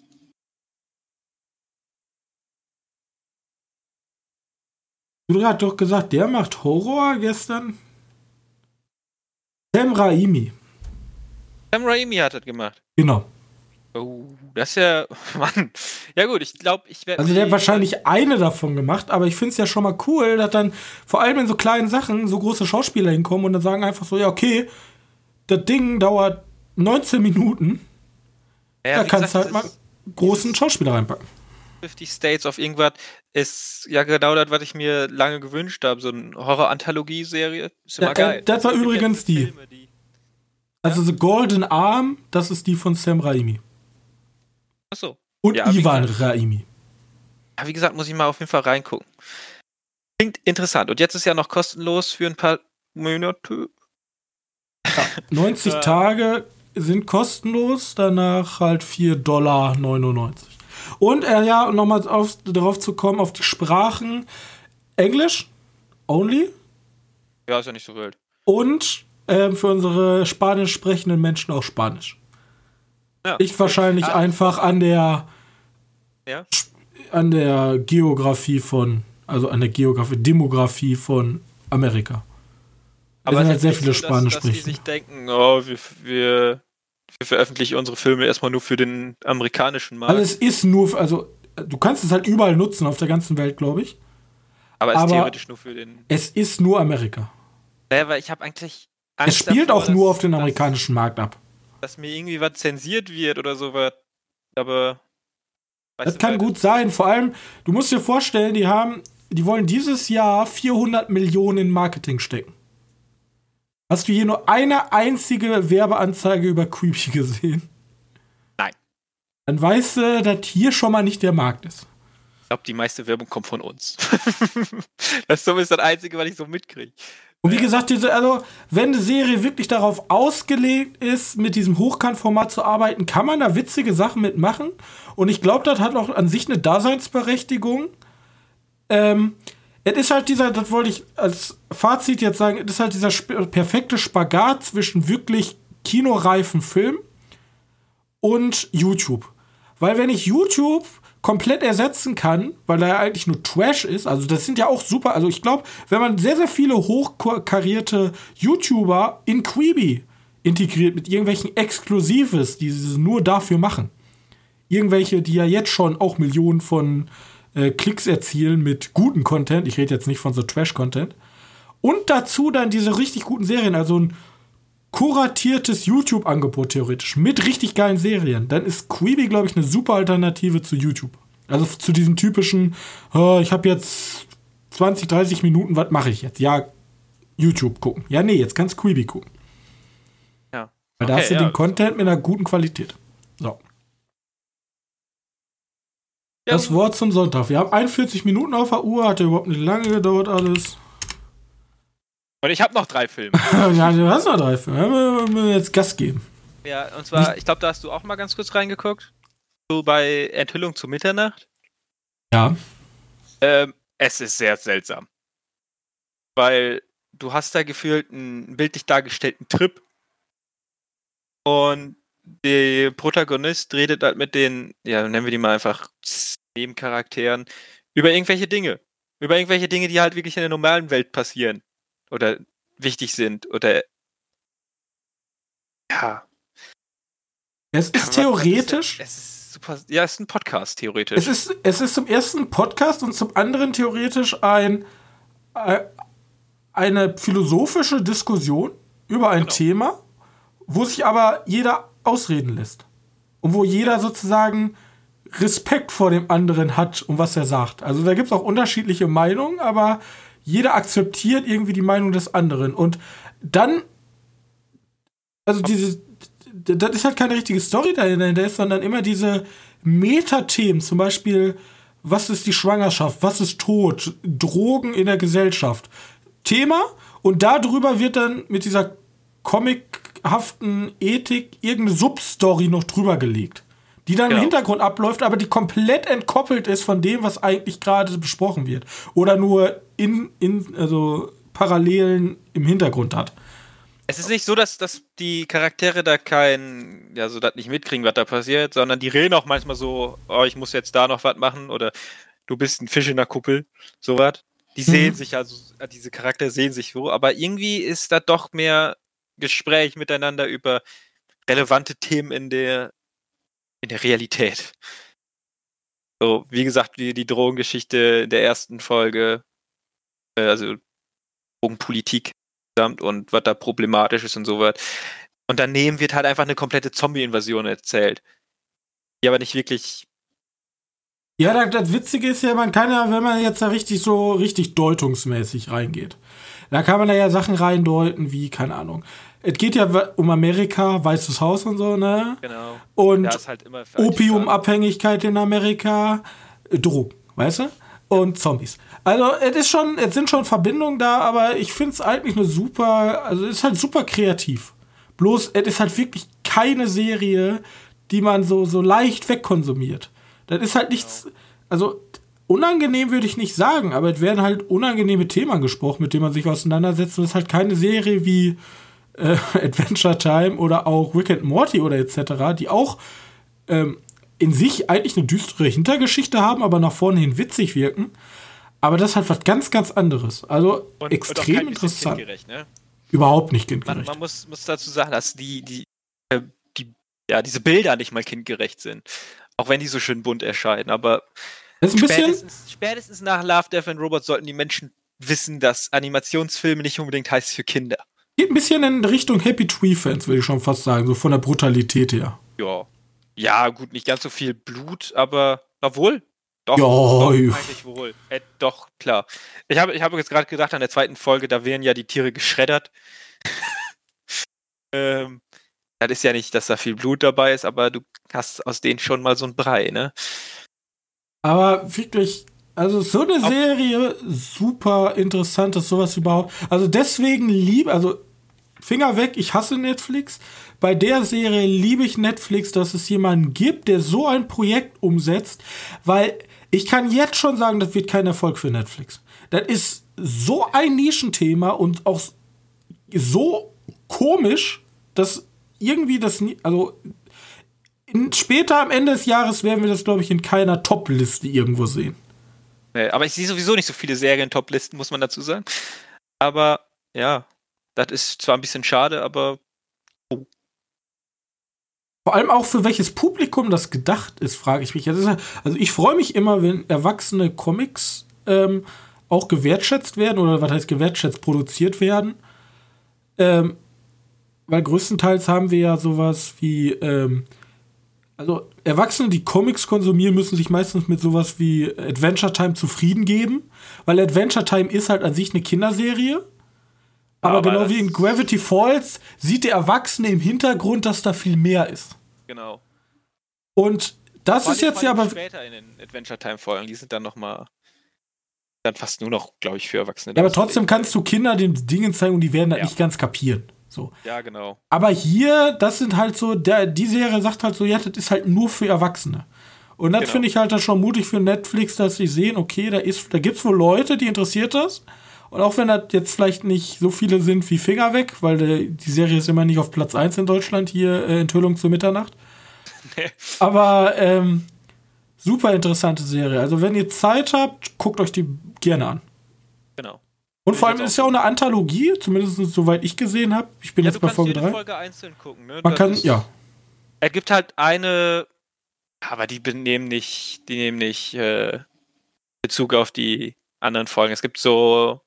Du hast doch gesagt, der macht Horror gestern. Sam Raimi. Sam Raimi hat das gemacht. Genau. Oh, das ist ja, (laughs) Mann. Ja gut, ich glaube, ich werde Also der hat wahrscheinlich eine davon gemacht, aber ich finde es ja schon mal cool, dass dann vor allem in so kleinen Sachen so große Schauspieler hinkommen und dann sagen einfach so, ja, okay, das Ding dauert 19 Minuten, ja, da kannst du halt mal großen Schauspieler reinpacken. 50 States of irgendwas ist ja genau das, was ich mir lange gewünscht habe. So eine Horror-Anthologie-Serie. Ist immer Ja, äh, geil. das war übrigens die. Filme, die. Also The Golden Arm, das ist die von Sam Raimi. Achso. Und Ja, Ivan. Raimi. Ja, wie gesagt, muss ich mal auf jeden Fall reingucken. Klingt interessant. Und jetzt ist ja noch kostenlos für ein paar Monate. 90 (laughs) Ja. Tage sind kostenlos, danach halt 4,99 Dollar. Und äh, ja, nochmal auf, darauf zu kommen, auf die Sprachen. Englisch, only. Ja, ist ja nicht so wild. Und ähm, für unsere spanisch sprechenden Menschen auch Spanisch. Ja. Liegt wahrscheinlich Ah. einfach an der, Ja. an der Geografie von, also an der Geografie, Demografie von Amerika. Es sind es halt sehr viele so, dass- Spanisch dass die sprechen. sich denken, oh, wir, wir, wir veröffentlichen unsere Filme erstmal nur für den amerikanischen Markt. Also es ist nur, also du kannst es halt überall nutzen auf der ganzen Welt, glaube ich. Aber es ist Aber- theoretisch nur für den. Es ist nur Amerika. Naja, weil ich habe eigentlich. Es Angst spielt davor, auch nur dass- auf den dass- amerikanischen Markt ab. Dass mir irgendwie was zensiert wird oder sowas. Aber. Das kann gut sein. Vor allem, du musst dir vorstellen, die haben, die wollen dieses Jahr 400 Millionen in Marketing stecken. Hast du hier nur eine einzige Werbeanzeige über Creepy gesehen? Nein. Dann weißt du, dass hier schon mal nicht der Markt ist. Ich glaube, die meiste Werbung kommt von uns. (laughs) das ist das Einzige, was ich so mitkriege. Und wie gesagt, diese, also, wenn eine Serie wirklich darauf ausgelegt ist, mit diesem Hochkantformat zu arbeiten, kann man da witzige Sachen mitmachen. Und ich glaube, das hat auch an sich eine Daseinsberechtigung. Ähm, es ist halt dieser, das wollte ich als Fazit jetzt sagen, es ist halt dieser sp perfekte Spagat zwischen wirklich kinoreifen Film und YouTube. Weil wenn ich YouTube komplett ersetzen kann, weil da ja eigentlich nur Trash ist, also das sind ja auch super, also ich glaube, wenn man sehr, sehr viele hochkarierte YouTuber in Quibi integriert mit irgendwelchen Exklusives, die sie nur dafür machen, irgendwelche, die ja jetzt schon auch Millionen von äh, Klicks erzielen mit gutem Content, ich rede jetzt nicht von so Trash-Content, und dazu dann diese richtig guten Serien, also ein kuratiertes YouTube-Angebot theoretisch mit richtig geilen Serien, dann ist Quibi, glaube ich, eine super Alternative zu YouTube. Also zu diesem typischen, oh, ich habe jetzt 20, 30 Minuten, was mache ich jetzt? Ja, YouTube gucken. Ja, nee, jetzt kannst Quibi gucken. Ja. Weil da hast du ja. den Content mit einer guten Qualität. So. Ja, Das Wort zum Sonntag. Wir haben 41 Minuten auf der Uhr, hat ja überhaupt nicht lange gedauert alles. Und ich habe noch drei Filme. (laughs) ja, du hast noch drei Filme. Wir müssen jetzt Gas geben. ja, und zwar, ich glaube, da hast du auch mal ganz kurz reingeguckt. So bei Enthüllung zu Mitternacht. Ja. Ähm, es ist sehr seltsam. Weil du hast da gefühlt einen bildlich dargestellten Trip. Und der Protagonist redet halt mit den, ja, nennen wir die mal einfach Nebencharakteren, über irgendwelche Dinge. Über irgendwelche Dinge, die halt wirklich in der normalen Welt passieren. Oder wichtig sind. Oder ja. Es ist was theoretisch. Es ist super. Ja, es ist ein Podcast, theoretisch. Es ist, es ist zum ersten Podcast und zum anderen theoretisch ein, äh, eine philosophische Diskussion über ein Genau. Thema, wo sich aber jeder ausreden lässt. Und wo jeder sozusagen Respekt vor dem anderen hat und was er sagt. Also da gibt es auch unterschiedliche Meinungen, aber jeder akzeptiert irgendwie die Meinung des anderen. Und dann, also diese, das ist halt keine richtige Story dahinter, sondern immer diese Metathemen, zum Beispiel, was ist die Schwangerschaft, was ist Tod, Drogen in der Gesellschaft. Thema und darüber wird dann mit dieser comichaften Ethik irgendeine Substory noch drüber gelegt, die dann Genau. im Hintergrund abläuft, aber die komplett entkoppelt ist von dem, was eigentlich gerade besprochen wird. Oder nur in, in also Parallelen im Hintergrund hat. Es ist nicht so, dass, dass die Charaktere da kein, ja, so das nicht mitkriegen, was da passiert, sondern die reden auch manchmal so, oh, ich muss jetzt da noch was machen oder du bist ein Fisch in der Kuppel, sowas. Die sehen Mhm. sich also, diese Charaktere sehen sich so, aber irgendwie ist da doch mehr Gespräch miteinander über relevante Themen in der, in der Realität. So, wie gesagt, wie die Drogengeschichte der ersten Folge, äh, also Drogenpolitik insgesamt und was da problematisch ist und so was. Und daneben wird halt einfach eine komplette Zombie-Invasion erzählt. Die aber nicht wirklich. Ja, das, das Witzige ist ja, man kann ja, wenn man jetzt da richtig so richtig deutungsmäßig reingeht, da kann man da ja Sachen reindeuten, wie, keine Ahnung. Es geht ja um Amerika, Weißes Haus und so, ne? Genau. Und halt Opiumabhängigkeit in Amerika, äh, Drogen, weißt du? Und Zombies. Also, es ist schon, es sind schon Verbindungen da, aber ich finde es eigentlich eine super, also es ist halt super kreativ. Bloß, es ist halt wirklich keine Serie, die man so, so leicht wegkonsumiert. Das ist halt nichts, also unangenehm würde ich nicht sagen, aber es werden halt unangenehme Themen angesprochen, mit denen man sich auseinandersetzt. Und es ist halt keine Serie wie äh, (laughs) Adventure Time oder auch Rick and Morty oder etc., die auch ähm, in sich eigentlich eine düstere Hintergeschichte haben, aber nach vorne hin witzig wirken. Aber das ist halt was ganz, ganz anderes. Also und, extrem und interessant. ne? Überhaupt nicht Man, kindgerecht. man muss, muss dazu sagen, dass die, die, äh, die, ja, diese Bilder nicht mal kindgerecht sind. Auch wenn die so schön bunt erscheinen. Aber. Spätestens, spätestens nach Love, Death and Robots sollten die Menschen wissen, dass Animationsfilme nicht unbedingt heißt für Kinder. Geht ein bisschen in Richtung Happy Tree Fans, würde ich schon fast sagen, so von der Brutalität her. Ja. Ja, gut, nicht ganz so viel Blut, aber na wohl. Doch, Ja, doch ja. eigentlich wohl. Äh, doch, klar. Ich habe ich hab jetzt gerade gedacht, an der zweiten Folge, da werden ja die Tiere geschreddert. (laughs) ähm, das ist ja nicht, dass da viel Blut dabei ist, aber du hast aus denen schon mal so ein Brei, ne? Aber wirklich, also so eine Serie, super interessant, dass sowas überhaupt. Also deswegen liebe, also Finger weg, ich hasse Netflix. Bei der Serie liebe ich Netflix, dass es jemanden gibt, der so ein Projekt umsetzt, weil ich kann jetzt schon sagen, das wird kein Erfolg für Netflix. Das ist so ein Nischenthema und auch so komisch, dass irgendwie das also später am Ende des Jahres werden wir das, glaube ich, in keiner Top-Liste irgendwo sehen. Aber ich sehe sowieso nicht so viele Serien-Top-Listen, muss man dazu sagen. Aber ja, das ist zwar ein bisschen schade, aber Vor allem auch für welches Publikum das gedacht ist, frage ich mich. Also ich freue mich immer, wenn erwachsene Comics ähm, auch gewertschätzt werden oder was heißt gewertschätzt produziert werden. Ähm, weil größtenteils haben wir ja sowas wie, ähm, also Erwachsene, die Comics konsumieren, müssen sich meistens mit sowas wie Adventure Time zufrieden geben, weil Adventure Time ist halt an sich eine Kinderserie. Aber, Aber genau wie in Gravity Falls sieht der Erwachsene im Hintergrund, dass da viel mehr ist. genau. Und das Vor ist jetzt ja aber. später in den Adventure Time Folgen, die sind dann noch mal dann fast nur noch, glaube ich, für Erwachsene. Ja, aber trotzdem kannst du Kinder den Dingen zeigen und die werden das Ja. nicht ganz kapieren. So. Ja, genau. Aber hier, das sind halt so, der, die Serie sagt halt so, ja, das ist halt nur für Erwachsene. Und das Genau. finde ich halt dann schon mutig für Netflix, dass sie sehen, okay, da, ist, da gibt es wohl Leute, die interessiert das. Und auch wenn das jetzt vielleicht nicht so viele sind wie Finger weg, weil der, die Serie ist immer nicht auf Platz 1 in Deutschland, hier äh, Enthüllung zur Mitternacht. (laughs) Aber ähm, super interessante Serie. Also wenn ihr Zeit habt, guckt euch die gerne an. Genau. Und vor allem ist ja auch eine Anthologie, zumindest soweit ich gesehen habe. Ich bin Ja, jetzt bei Folge jede 3. Folge einzeln gucken, ne? Man Das kann, ist- ja. Er gibt halt eine, aber die nehmen nicht, die nehmen nicht äh, Bezug auf die anderen Folgen. Es gibt so,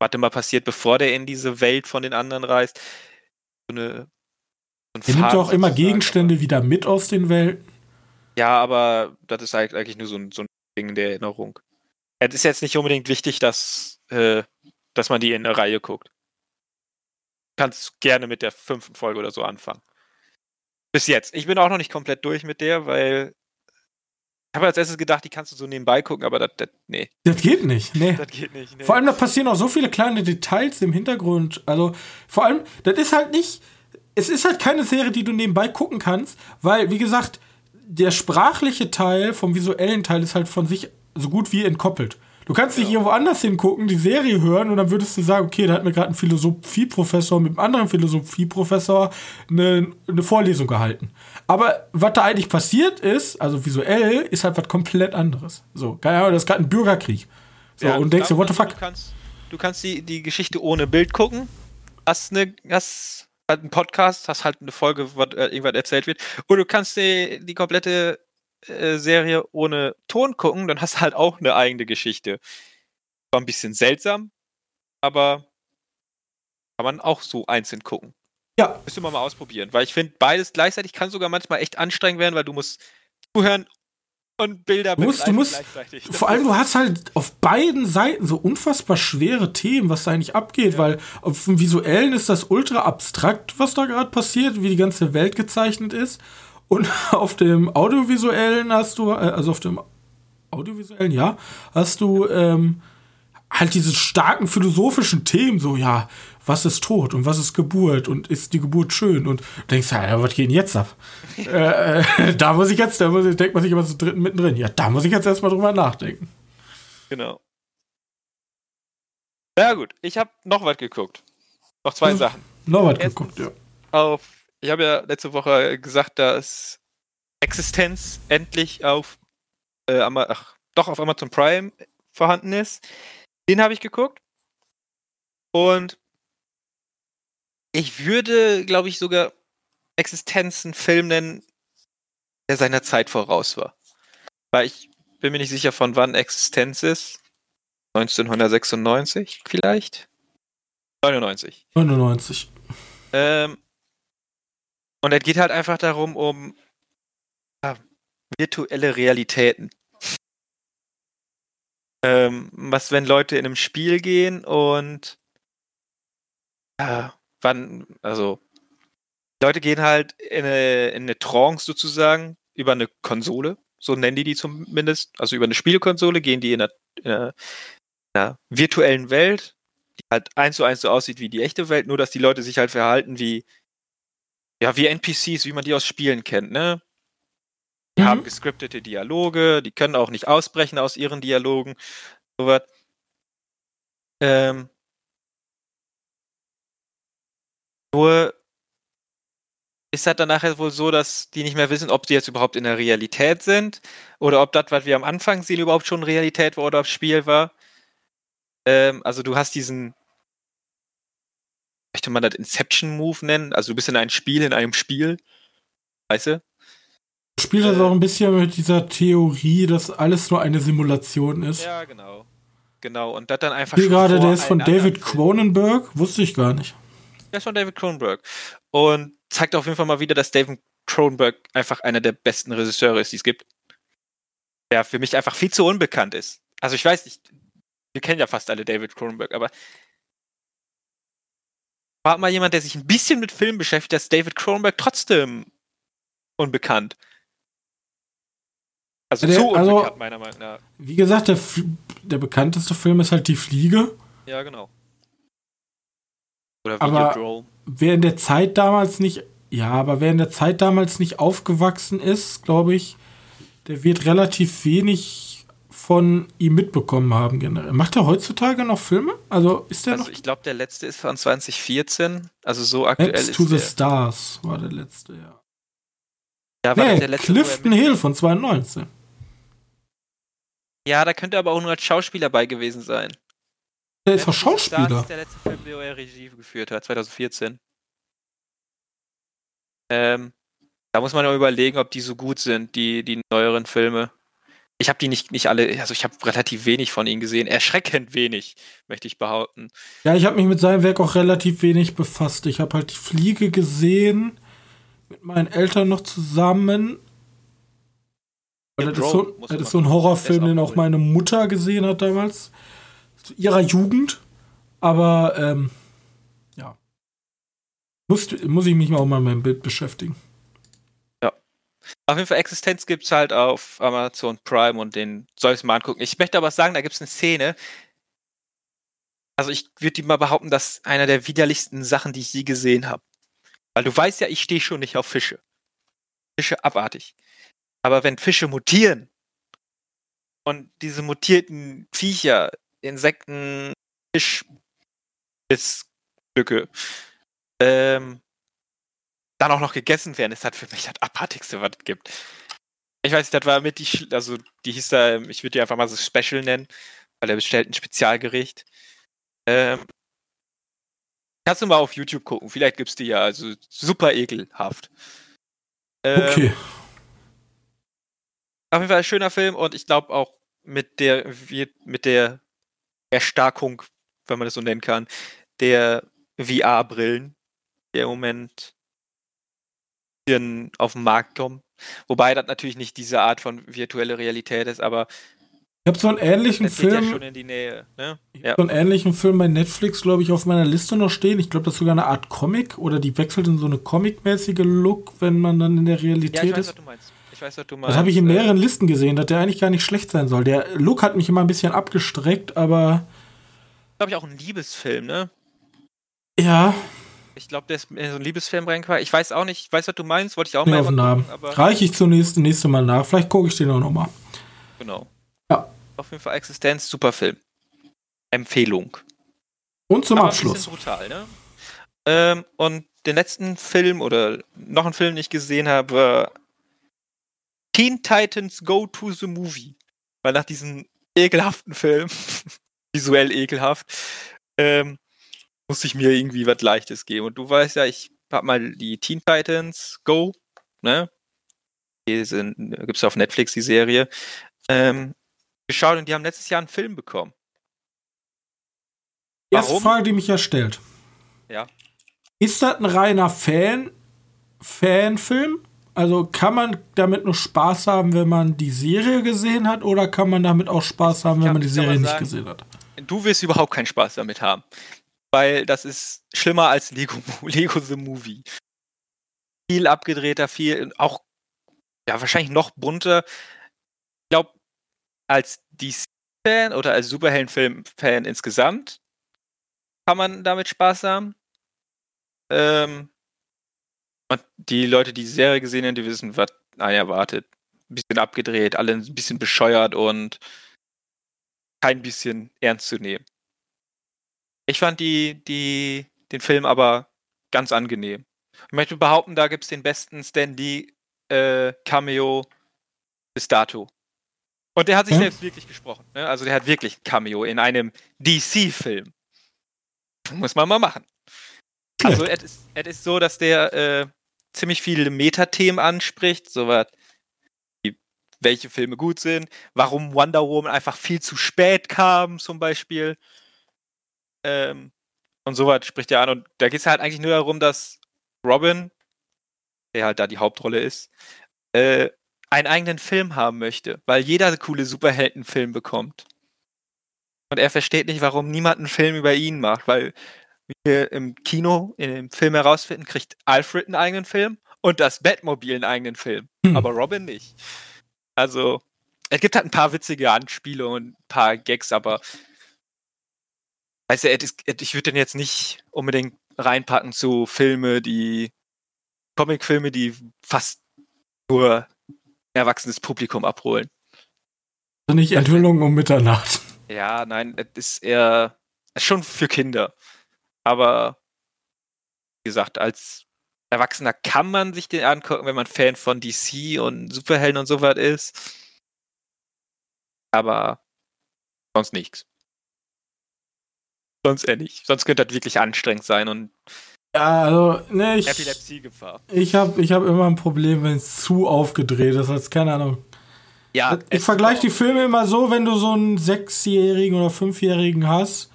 was immer passiert, bevor der in diese Welt von den anderen reist. So eine, so Er nimmt Faden auch immer Gegenstände wieder mit aus den Welten. Aber, ja, aber das ist eigentlich nur so ein, so ein Ding der Erinnerung. Es ist jetzt nicht unbedingt wichtig, dass, äh, dass man die in der Reihe guckt. Kannst gerne mit der fünften Folge oder so anfangen. Bis jetzt. Ich bin auch noch nicht komplett durch mit der, weil ich habe als erstes gedacht, die kannst du so nebenbei gucken, aber das, das nee, Das geht nicht, nee. das geht nicht. Nee. Vor allem, da passieren auch so viele kleine Details im Hintergrund. Also, vor allem, das ist halt nicht. Es ist halt keine Serie, die du nebenbei gucken kannst, weil, wie gesagt, der sprachliche Teil vom visuellen Teil ist halt von sich so gut wie entkoppelt. Du kannst nicht irgendwo anders hingucken, die Serie hören und dann würdest du sagen, okay, da hat mir gerade ein Philosophieprofessor mit einem anderen Philosophieprofessor eine, eine Vorlesung gehalten. Aber was da eigentlich passiert ist, also visuell, ist halt was komplett anderes. So, keine Ahnung, das ist gerade ein Bürgerkrieg. So, Ja, und denkst dir, what the du fuck? kannst, du kannst die, die Geschichte ohne Bild gucken, hast, eine, hast halt einen Podcast, hast halt eine Folge, wo äh, irgendwas erzählt wird, oder du kannst die, die komplette Serie ohne Ton gucken, dann hast du halt auch eine eigene Geschichte. War ein bisschen seltsam, aber kann man auch so einzeln gucken. Ja, Müssen wir mal ausprobieren, weil ich finde, beides gleichzeitig kann sogar manchmal echt anstrengend werden, weil du musst zuhören und Bilder Du musst- du musst- gleichzeitig. Vor allem, du (laughs) hast halt auf beiden Seiten so unfassbar schwere Themen, was da eigentlich abgeht, weil auf dem Visuellen ist das ultra abstrakt, was da gerade passiert, wie die ganze Welt gezeichnet ist. Und (laughs) auf dem Audiovisuellen hast du, äh, also auf dem Audiovisuellen, ja, hast du ähm, halt diese starken philosophischen Themen, so, ja, was ist Tod und was ist Geburt und ist die Geburt schön und denkst, ja, was geht denn jetzt ab? (laughs) äh, äh, da muss ich jetzt, da muss ich, denkt man sich immer so dritten mittendrin, ja, da muss ich jetzt erstmal drüber nachdenken. Genau. Ja gut, ich habe noch was geguckt. Noch zwei Hm. Sachen. Noch was geguckt, ja. Auf, ich habe ja letzte Woche gesagt, dass Existenz endlich auf, äh, ach, doch auf Amazon Prime vorhanden ist. Den habe ich geguckt. Und ich würde, glaube ich, sogar Existenz einen Film nennen, der seiner Zeit voraus war. Weil ich bin mir nicht sicher, von wann Existenz ist. 1996 vielleicht? 99. 99. Ähm, und es geht halt einfach darum, um ja, virtuelle Realitäten. Ähm, was, wenn Leute in einem Spiel gehen und ja, wann, also Leute gehen halt in eine, in eine Trance sozusagen über eine Konsole, so nennen die die zumindest, also über eine Spielkonsole gehen die in einer, in einer, in einer virtuellen Welt, die halt eins zu eins so aussieht wie die echte Welt, nur dass die Leute sich halt verhalten wie ja, wie NPCs, wie man die aus Spielen kennt, ne? Die Mhm. haben gescriptete Dialoge, die können auch nicht ausbrechen aus ihren Dialogen, sowas. Ähm, nur ist halt dann nachher wohl so, dass die nicht mehr wissen, ob sie jetzt überhaupt in der Realität sind oder ob das, was wir am Anfang sehen, überhaupt schon Realität war oder ob Spiel war. Ähm, also du hast diesen, möchte man das Inception-Move nennen? Also du bist in einem Spiel, in einem Spiel. Weißt du? Spielt das Äh. auch ein bisschen mit dieser Theorie, dass alles nur eine Simulation ist. Ja, genau. Genau, und das dann einfach Hier gerade, der ist von David. Cronenberg, wusste ich gar nicht. Der ist von David Cronenberg. Und zeigt auf jeden Fall mal wieder, dass David Cronenberg einfach einer der besten Regisseure ist, die es gibt. Der für mich einfach viel zu unbekannt ist. Also ich weiß nicht, wir kennen ja fast alle David Cronenberg, aber war mal jemand, der sich ein bisschen mit Film beschäftigt, ist David Cronenberg trotzdem unbekannt. Also Der- zu also- unbekannt, meiner Meinung nach. Wie gesagt, der, der bekannteste Film ist halt Die Fliege. Ja, genau. Oder Aber- Videodrome. Wer in der Zeit damals nicht, ja, aber wer in der Zeit damals nicht aufgewachsen ist, glaube ich, der wird relativ wenig von ihm mitbekommen haben generell. Macht er heutzutage noch Filme? Also ist der Also noch ich glaube, der letzte ist von 2014. Also so aktuell Maps ist to the der. Stars war der letzte, ja. Ja, war das Nee, der letzte, Clifton Hill von 2019. Ja, da könnte er aber auch nur als Schauspieler bei gewesen sein. Der ist doch Schauspieler. ist der letzte Film, den er Regie geführt hat, 2014. Ähm, da muss man auch überlegen, ob die so gut sind, die, die neueren Filme. Ich habe die nicht, nicht alle, also ich habe relativ wenig von ihnen gesehen. Erschreckend wenig, möchte ich behaupten. Ja, ich habe mich mit seinem Werk auch relativ wenig befasst. Ich habe halt die Fliege gesehen, mit meinen Eltern noch zusammen. Ja, das ist so, das ist so ein Horrorfilm, den auch cool. meine Mutter gesehen hat damals. Zu ihrer Jugend. Aber, ähm, ja. Muss, muss ich mich auch mal mit meinem Bild beschäftigen. Auf jeden Fall Existenz gibt es halt auf Amazon Prime und den soll ich mal angucken. Ich möchte aber sagen, da gibt es eine Szene. Also ich würde die mal behaupten, das ist einer der widerlichsten Sachen, die ich je gesehen habe. Weil du weißt ja, ich stehe schon nicht auf Fische. Fische abartig. Aber wenn Fische mutieren und diese mutierten Viecher, Insekten, Fischbissstücke, ähm, dann auch noch gegessen werden, ist das für mich das abartigste, was es gibt. Ich weiß nicht, das war mit die, also die hieß da, ich würde die einfach mal so Special nennen, weil er bestellt ein Spezialgericht. Ähm, kannst du mal auf YouTube gucken, vielleicht gibt's die ja, also super ekelhaft. Ähm, Okay. Auf jeden Fall ein schöner Film und ich glaube auch mit der, mit der Erstarkung, wenn man das so nennen kann, der VR-Brillen, die im Moment bisschen auf den Markt kommen. Wobei das natürlich nicht diese Art von virtuelle Realität ist, aber Ich habe so einen ähnlichen es geht ja Film. schon in die Nähe. Ne? Ich Ja. so einen ähnlichen Film bei Netflix, glaube ich, auf meiner Liste noch stehen. Ich glaube, das ist sogar eine Art Comic oder die wechselt in so eine Comic-mäßige Look, wenn man dann in der ja, Realität ich weiß, was ist. du meinst. Ich weiß, was du meinst. Das habe ich in Äh, mehreren Listen gesehen, dass der eigentlich gar nicht schlecht sein soll. Der Look hat mich immer ein bisschen abgestreckt, aber glaube ich, auch ein Liebesfilm, ne? ja, Ich glaube, der ist so ein Liebesfilm reingekommen. Ich weiß auch nicht, ich weiß, was du meinst, wollte ich auch mir mal auf den Namen. Reiche ich zunächst nächste Mal nach. Vielleicht gucke ich den auch noch mal. genau. Ja. Auf jeden Fall Existenz, super Film. Empfehlung. Und zum Aber Abschluss. Ein brutal, ne? Ähm, und den letzten Film oder noch einen Film, den ich gesehen habe, war Teen Titans Go to the Movie. Weil nach diesem ekelhaften Film, (laughs) visuell ekelhaft, ähm, musste ich mir irgendwie was Leichtes geben. Und du weißt ja, ich hab mal die Teen Titans Go, ne? Die sind, gibt's auf Netflix, die Serie. ähm, geschaut und die haben letztes Jahr einen Film bekommen. Erste Frage, die mich ja stellt. Ja. Ist das ein reiner Fan, Fanfilm? Also kann man damit nur Spaß haben, wenn man die Serie gesehen hat, oder kann man damit auch Spaß haben, wenn man die Serie nicht gesehen hat? Du wirst überhaupt keinen Spaß damit haben. Weil das ist schlimmer als Lego, (laughs) Lego The Movie. Viel abgedrehter, viel, auch ja, wahrscheinlich noch bunter. Ich glaube, als DC-Fan oder als Superheldenfilm-Fan insgesamt kann man damit Spaß haben. Ähm, und die Leute, die die Serie gesehen haben, die wissen, was einen erwartet. Ein bisschen abgedreht, alle ein bisschen bescheuert und kein bisschen ernst zu nehmen. Ich fand die, die, den Film aber ganz angenehm. Ich möchte behaupten, da gibt es den besten Stan Lee äh, Cameo bis dato. Und der hat sich hm? selbst wirklich gesprochen. Ne? Also der hat wirklich ein Cameo in einem DC-Film. Muss man mal machen. Also es ist, ist so, dass der äh, ziemlich viele Metathemen anspricht, sowas welche Filme gut sind, warum Wonder Woman einfach viel zu spät kam, zum Beispiel. Ähm, und sowas spricht er an. Und da geht es halt eigentlich nur darum, dass Robin, der halt da die Hauptrolle ist, äh, einen eigenen Film haben möchte, weil jeder coole Superheldenfilm bekommt. Und er versteht nicht, warum niemand einen Film über ihn macht, weil wir im Kino, in dem Film herausfinden, kriegt Alfred einen eigenen Film und das Batmobil einen eigenen Film. Hm. Aber Robin nicht. Also, es gibt halt ein paar witzige Anspiele und ein paar Gags, aber weißt du, ich würde den jetzt nicht unbedingt reinpacken zu Filme, die Comicfilme, die fast nur erwachsenes Publikum abholen. Also nicht Enthüllung um Mitternacht. Ja, nein, es ist eher schon für Kinder. Aber wie gesagt, als Erwachsener kann man sich den angucken, wenn man Fan von DC und Superhelden und so was ist. Aber sonst nichts. Sonst eher nicht. Sonst könnte das wirklich anstrengend sein und ja, also, ne, ich. Epilepsiegefahr. Ich habe ich hab immer ein Problem, wenn es zu aufgedreht ist. Also, keine Ahnung. Ja, ich vergleiche die Filme immer so, wenn du so einen Sechsjährigen oder Fünfjährigen hast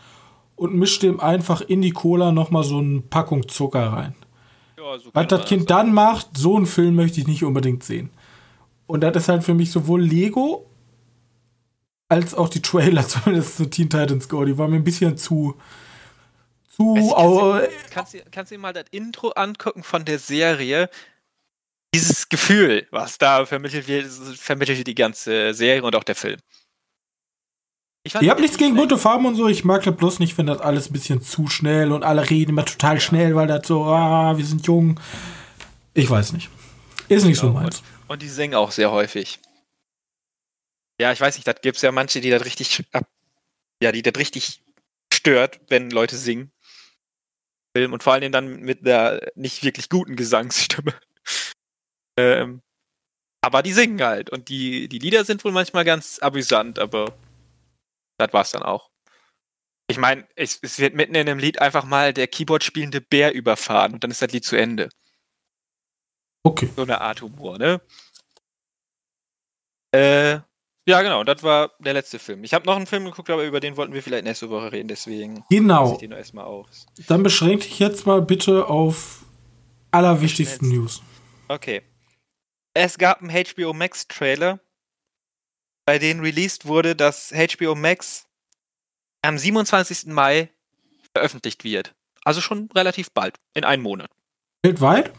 und misch dem einfach in die Cola nochmal so eine Packung Zucker rein. Ja, so Was das Kind das dann macht, so einen Film möchte ich nicht unbedingt sehen. Und das ist halt für mich sowohl Lego als auch die Trailer, (laughs) zumindest zu Teen Titans Go, die waren mir ein bisschen zu. zu. Du, kannst, du, kannst du dir mal das Intro angucken von der Serie? Dieses Gefühl, was da vermittelt wird, vermittelt die ganze Serie und auch der Film. Ich, ich habe nichts gegen bunte Farben und so. Ich mag das bloß nicht, wenn das alles ein bisschen zu schnell und alle reden immer total schnell, weil das so, ah, wir sind jung. Ich weiß nicht. Ist nicht genau. so meins. Und, und, die singen auch sehr häufig. Ja, ich weiß nicht, da gibt es ja manche, die das richtig, ja, die das richtig stört, wenn Leute singen. Und vor allem dann mit einer nicht wirklich guten Gesangsstimme. (laughs) ähm, aber die singen halt. Und die, die Lieder sind wohl manchmal ganz amüsant, aber das war's dann auch. Ich meine, es, es, wird mitten in dem Lied einfach mal der Keyboard spielende Bär überfahren und dann ist das Lied zu Ende. Okay. So eine Art Humor, ne? Äh, ja, genau, das war der letzte Film. Ich habe noch einen Film geguckt, aber über den wollten wir vielleicht nächste Woche reden, deswegen genau. ich den erstmal aus. Dann beschränke dich jetzt mal bitte auf allerwichtigsten News. Okay. Es gab einen HBO Max Trailer bei denen released wurde, dass HBO Max am 27. Mai veröffentlicht wird. Also schon relativ bald, in einem Monat. Weltweit?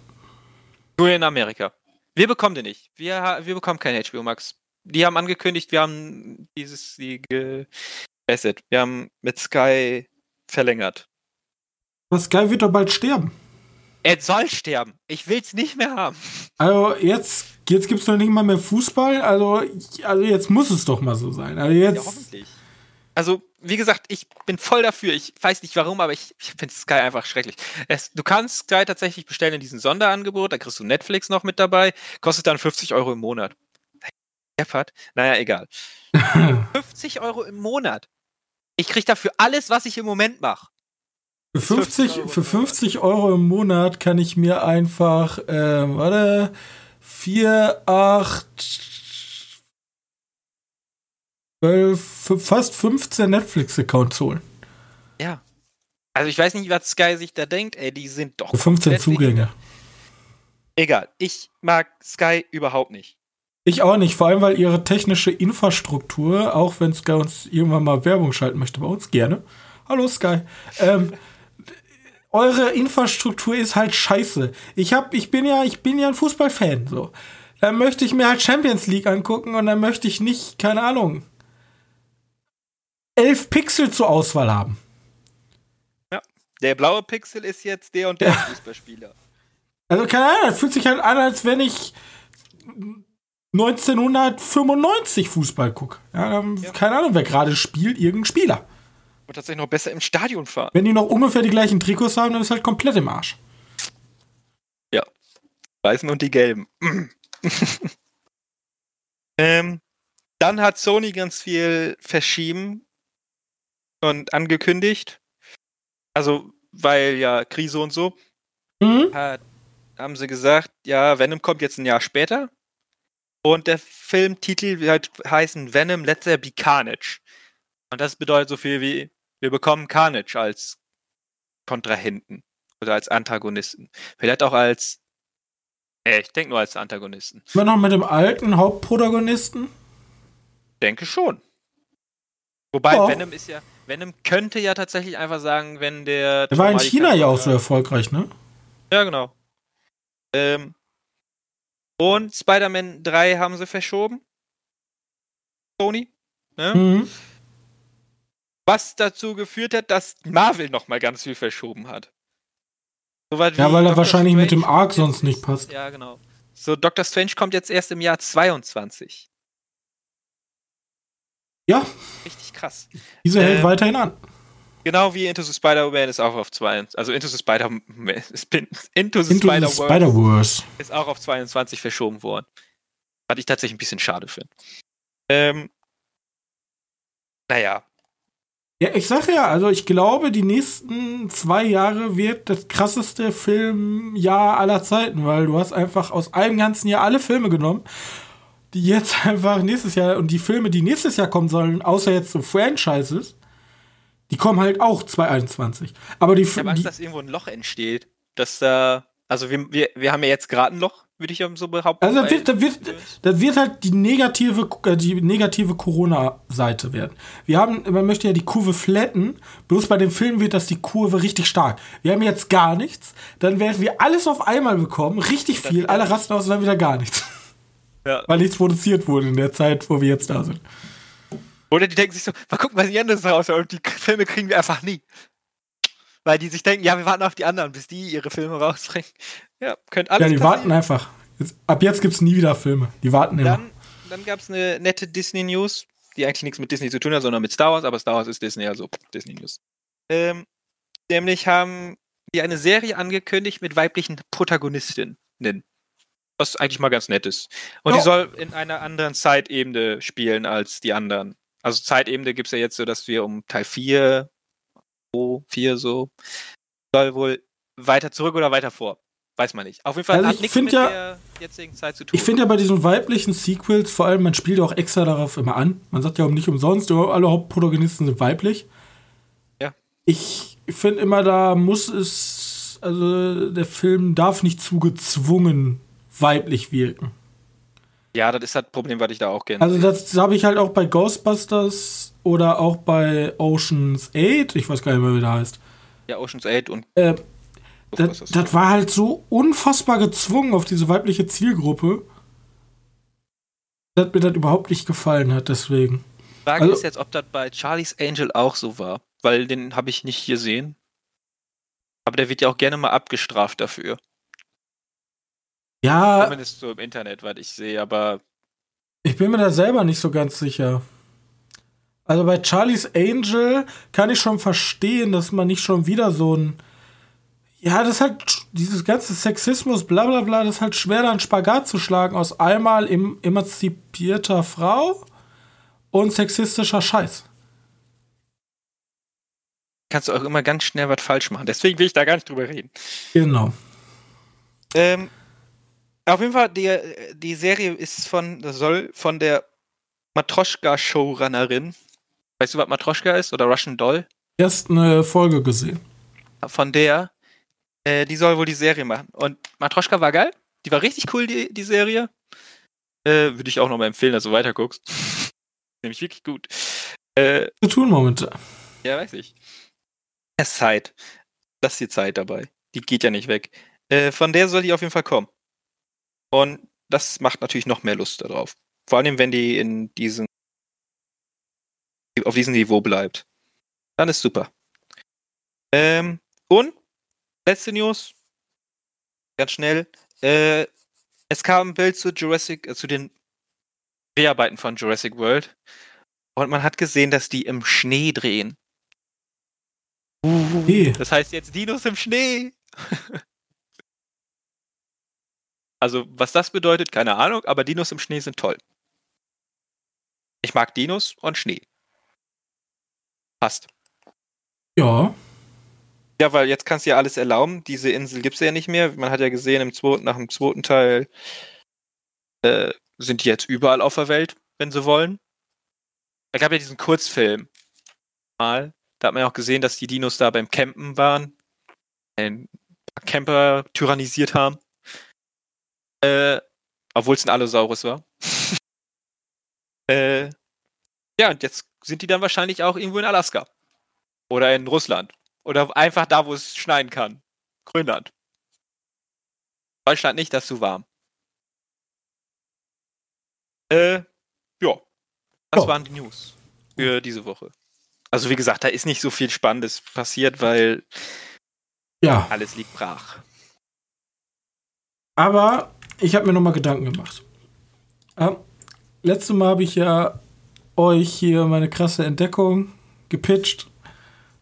Nur in Amerika. Wir bekommen den nicht. Wir, wir bekommen kein HBO Max. Die haben angekündigt, wir haben dieses die gebessert. Wir haben mit Sky verlängert. Aber Sky wird doch bald sterben. Er soll sterben. Ich will es nicht mehr haben. Also jetzt, jetzt gibt es noch nicht mal mehr Fußball. Also, also jetzt muss es doch mal so sein. Also jetzt. Ja, hoffentlich. Also, wie gesagt, ich bin voll dafür. Ich weiß nicht warum, aber ich, ich finde Sky einfach schrecklich. Es, du kannst Sky tatsächlich bestellen in diesem Sonderangebot. Da kriegst du Netflix noch mit dabei. Kostet dann 50 Euro im Monat. Deppert. Naja, egal. (laughs) 50 Euro im Monat. Ich krieg dafür alles, was ich im Moment mache. Für 50, für 50 Euro im Monat kann ich mir einfach, ähm, warte, 4, 8, 12, fast 15 Netflix-Accounts holen. Ja. Also ich weiß nicht, was Sky sich da denkt, ey, die sind doch. Für 15 Zugänge. Egal, ich mag Sky überhaupt nicht. Ich auch nicht, vor allem weil ihre technische Infrastruktur, auch wenn Sky uns irgendwann mal Werbung schalten möchte, bei uns gerne. Hallo Sky. Ähm, eure Infrastruktur ist halt scheiße. Ich hab, ich bin ja, ich bin ja ein Fußballfan, so. Dann möchte ich mir halt Champions League angucken und dann möchte ich nicht, keine Ahnung, elf Pixel zur Auswahl haben. Ja, der blaue Pixel ist jetzt der und der ja. Fußballspieler. Also keine Ahnung, das fühlt sich halt an, als wenn ich 1995 Fußball gucke. Ja, ja. Keine Ahnung, wer gerade spielt, irgendein Spieler. Und tatsächlich noch besser im Stadion fahren. Wenn die noch ungefähr die gleichen Trikots haben, dann ist halt komplett im Arsch. Ja. Weißen und die gelben. (laughs) ähm, dann hat Sony ganz viel verschieben und angekündigt. Also, weil ja Krise und so. Mhm. Hat, haben sie gesagt, ja, Venom kommt jetzt ein Jahr später. Und der Filmtitel wird heißen Venom Let There Be Carnage. Und das bedeutet so viel wie, wir bekommen Carnage als Kontrahenten oder als Antagonisten. Vielleicht auch als, äh, ich denke nur als Antagonisten. Immer noch mit dem alten Hauptprotagonisten? Denke schon. Wobei oh. Venom ist ja, Venom könnte ja tatsächlich einfach sagen, wenn der. Der war in China ja auch so erfolgreich, ne? Ja, genau. Ähm, und Spider-Man 3 haben sie verschoben. Sony. Ne? Mhm. Was dazu geführt hat, dass Marvel nochmal ganz viel verschoben hat. So ja, weil er wahrscheinlich Strange mit dem Arc sonst nicht passt. Ja, genau. So, Doctor Strange kommt jetzt erst im Jahr 22. Ja. Richtig krass. Diese ähm, hält weiterhin an. Genau wie Into the Spider-Man ist auch auf 2. Also Into the Spider-Man. Into the, Spider-Verse Spider ist auch auf 22 verschoben worden. Was ich tatsächlich ein bisschen schade finde. Ähm, naja. Ja, ich sag ja, also ich glaube, die nächsten zwei Jahre wird das krasseste Filmjahr aller Zeiten, weil du hast einfach aus einem ganzen Jahr alle Filme genommen, die jetzt (laughs) einfach nächstes Jahr und die Filme, die nächstes Jahr kommen sollen, außer jetzt so Franchises, die kommen halt auch 2021. Aber die Ich habe Angst, dass irgendwo ein Loch entsteht. Dass da. Also wir, wir, wir haben ja jetzt gerade ein Loch, würde ich so behaupten. Also da wird, da wird, da wird halt die negative, äh, die negative Corona-Seite werden. Wir haben, man möchte ja die Kurve flatten, bloß bei dem Film wird das die Kurve richtig stark. Wir haben jetzt gar nichts, dann werden wir alles auf einmal bekommen, richtig viel, alle rasten aus und dann wieder gar nichts. Ja. (laughs) Weil nichts produziert wurde in der Zeit, wo wir jetzt da sind. Oder die denken sich so, mal gucken, was die anderen raus und die Filme kriegen wir einfach nie. Weil die sich denken, ja, wir warten auf die anderen, bis die ihre Filme rausbringen. Ja, könnte alles Ja, die passieren. warten einfach. ab jetzt gibt es nie wieder Filme. Die warten immer. Dann, dann gab es eine nette Disney-News, die eigentlich nichts mit Disney zu tun hat, sondern mit Star Wars, aber Star Wars ist Disney, also Disney-News. Ähm, nämlich haben die eine Serie angekündigt mit weiblichen Protagonistinnen. Was eigentlich mal ganz nett ist. Und oh. die soll in einer anderen Zeitebene spielen als die anderen. Also Zeitebene gibt es ja jetzt so, dass wir um Teil 4, 4 so, soll wohl weiter zurück oder weiter vor. Weiß man nicht. Auf jeden Fall also hat nichts mit ja, der jetzigen Zeit zu tun. Ich finde ja bei diesen weiblichen Sequels, vor allem, man spielt auch extra darauf immer an. Man sagt ja auch nicht umsonst, alle Hauptprotagonisten sind weiblich. Ja. Ich finde immer, da muss es, also der Film darf nicht zu gezwungen weiblich wirken. Ja, das ist das Problem, was ich da auch gerne. Also, das habe ich halt auch bei Ghostbusters oder auch bei Oceans 8. Ich weiß gar nicht mehr, wie der heißt. Ja, Oceans 8 und. Äh, das, das war halt so unfassbar gezwungen auf diese weibliche Zielgruppe, dass mir das überhaupt nicht gefallen hat, deswegen. Die Frage also, ist jetzt, ob das bei Charlie's Angel auch so war, weil den habe ich nicht gesehen. Aber der wird ja auch gerne mal abgestraft dafür. Ja. Zumindest so im Internet, was ich sehe, aber. Ich bin mir da selber nicht so ganz sicher. Also bei Charlie's Angel kann ich schon verstehen, dass man nicht schon wieder so ein. Ja, das ist halt dieses ganze Sexismus, bla bla bla, das ist halt schwer, da einen Spagat zu schlagen aus einmal em emanzipierter Frau und sexistischer Scheiß. Kannst du auch immer ganz schnell was falsch machen. Deswegen will ich da gar nicht drüber reden. Genau. Ähm, auf jeden Fall, die, die Serie ist von, soll von der Matroschka-Showrunnerin. Weißt du, was Matroschka ist? Oder Russian Doll? Erst eine Folge gesehen. Von der. Äh, die soll wohl die Serie machen. Und Matroschka war geil. Die war richtig cool, die, die Serie. Äh, Würde ich auch nochmal empfehlen, dass du weiter guckst. (laughs) Nämlich wirklich gut. Äh, Zu tun momentan. ja, weiß ich. Es ist Zeit. Lass die Zeit dabei. Die geht ja nicht weg. Äh, von der soll die auf jeden Fall kommen. Und das macht natürlich noch mehr Lust darauf. Vor allem, wenn die in diesem auf diesem Niveau bleibt. Dann ist super. Ähm, und letzte News. Ganz schnell. Äh, es kam ein Bild zu Jurassic, äh, zu den Dreharbeiten von Jurassic World. Und man hat gesehen, dass die im Schnee drehen. Okay. Das heißt jetzt Dinos im Schnee. (laughs) also, was das bedeutet, keine Ahnung, aber Dinos im Schnee sind toll. Ich mag Dinos und Schnee. Passt. Ja. Ja, weil jetzt kannst du ja alles erlauben. Diese Insel gibt es ja nicht mehr. Man hat ja gesehen, im zweiten, nach dem zweiten Teil äh, sind die jetzt überall auf der Welt, wenn sie wollen. Es gab ja diesen Kurzfilm mal. Da hat man ja auch gesehen, dass die Dinos da beim Campen waren. Ein paar Camper tyrannisiert haben. Äh, obwohl es ein Allosaurus war. (laughs) äh, ja, und jetzt sind die dann wahrscheinlich auch irgendwo in Alaska. Oder in Russland. Oder einfach da, wo es schneien kann. Grönland. Deutschland nicht, das ist zu warm. Äh, ja. Das Ja. waren die News für diese Woche. Also wie gesagt, da ist nicht so viel Spannendes passiert, weil Ja. alles liegt brach. Aber ich habe mir nochmal Gedanken gemacht. Ähm, letztes Mal habe ich ja euch hier meine krasse Entdeckung gepitcht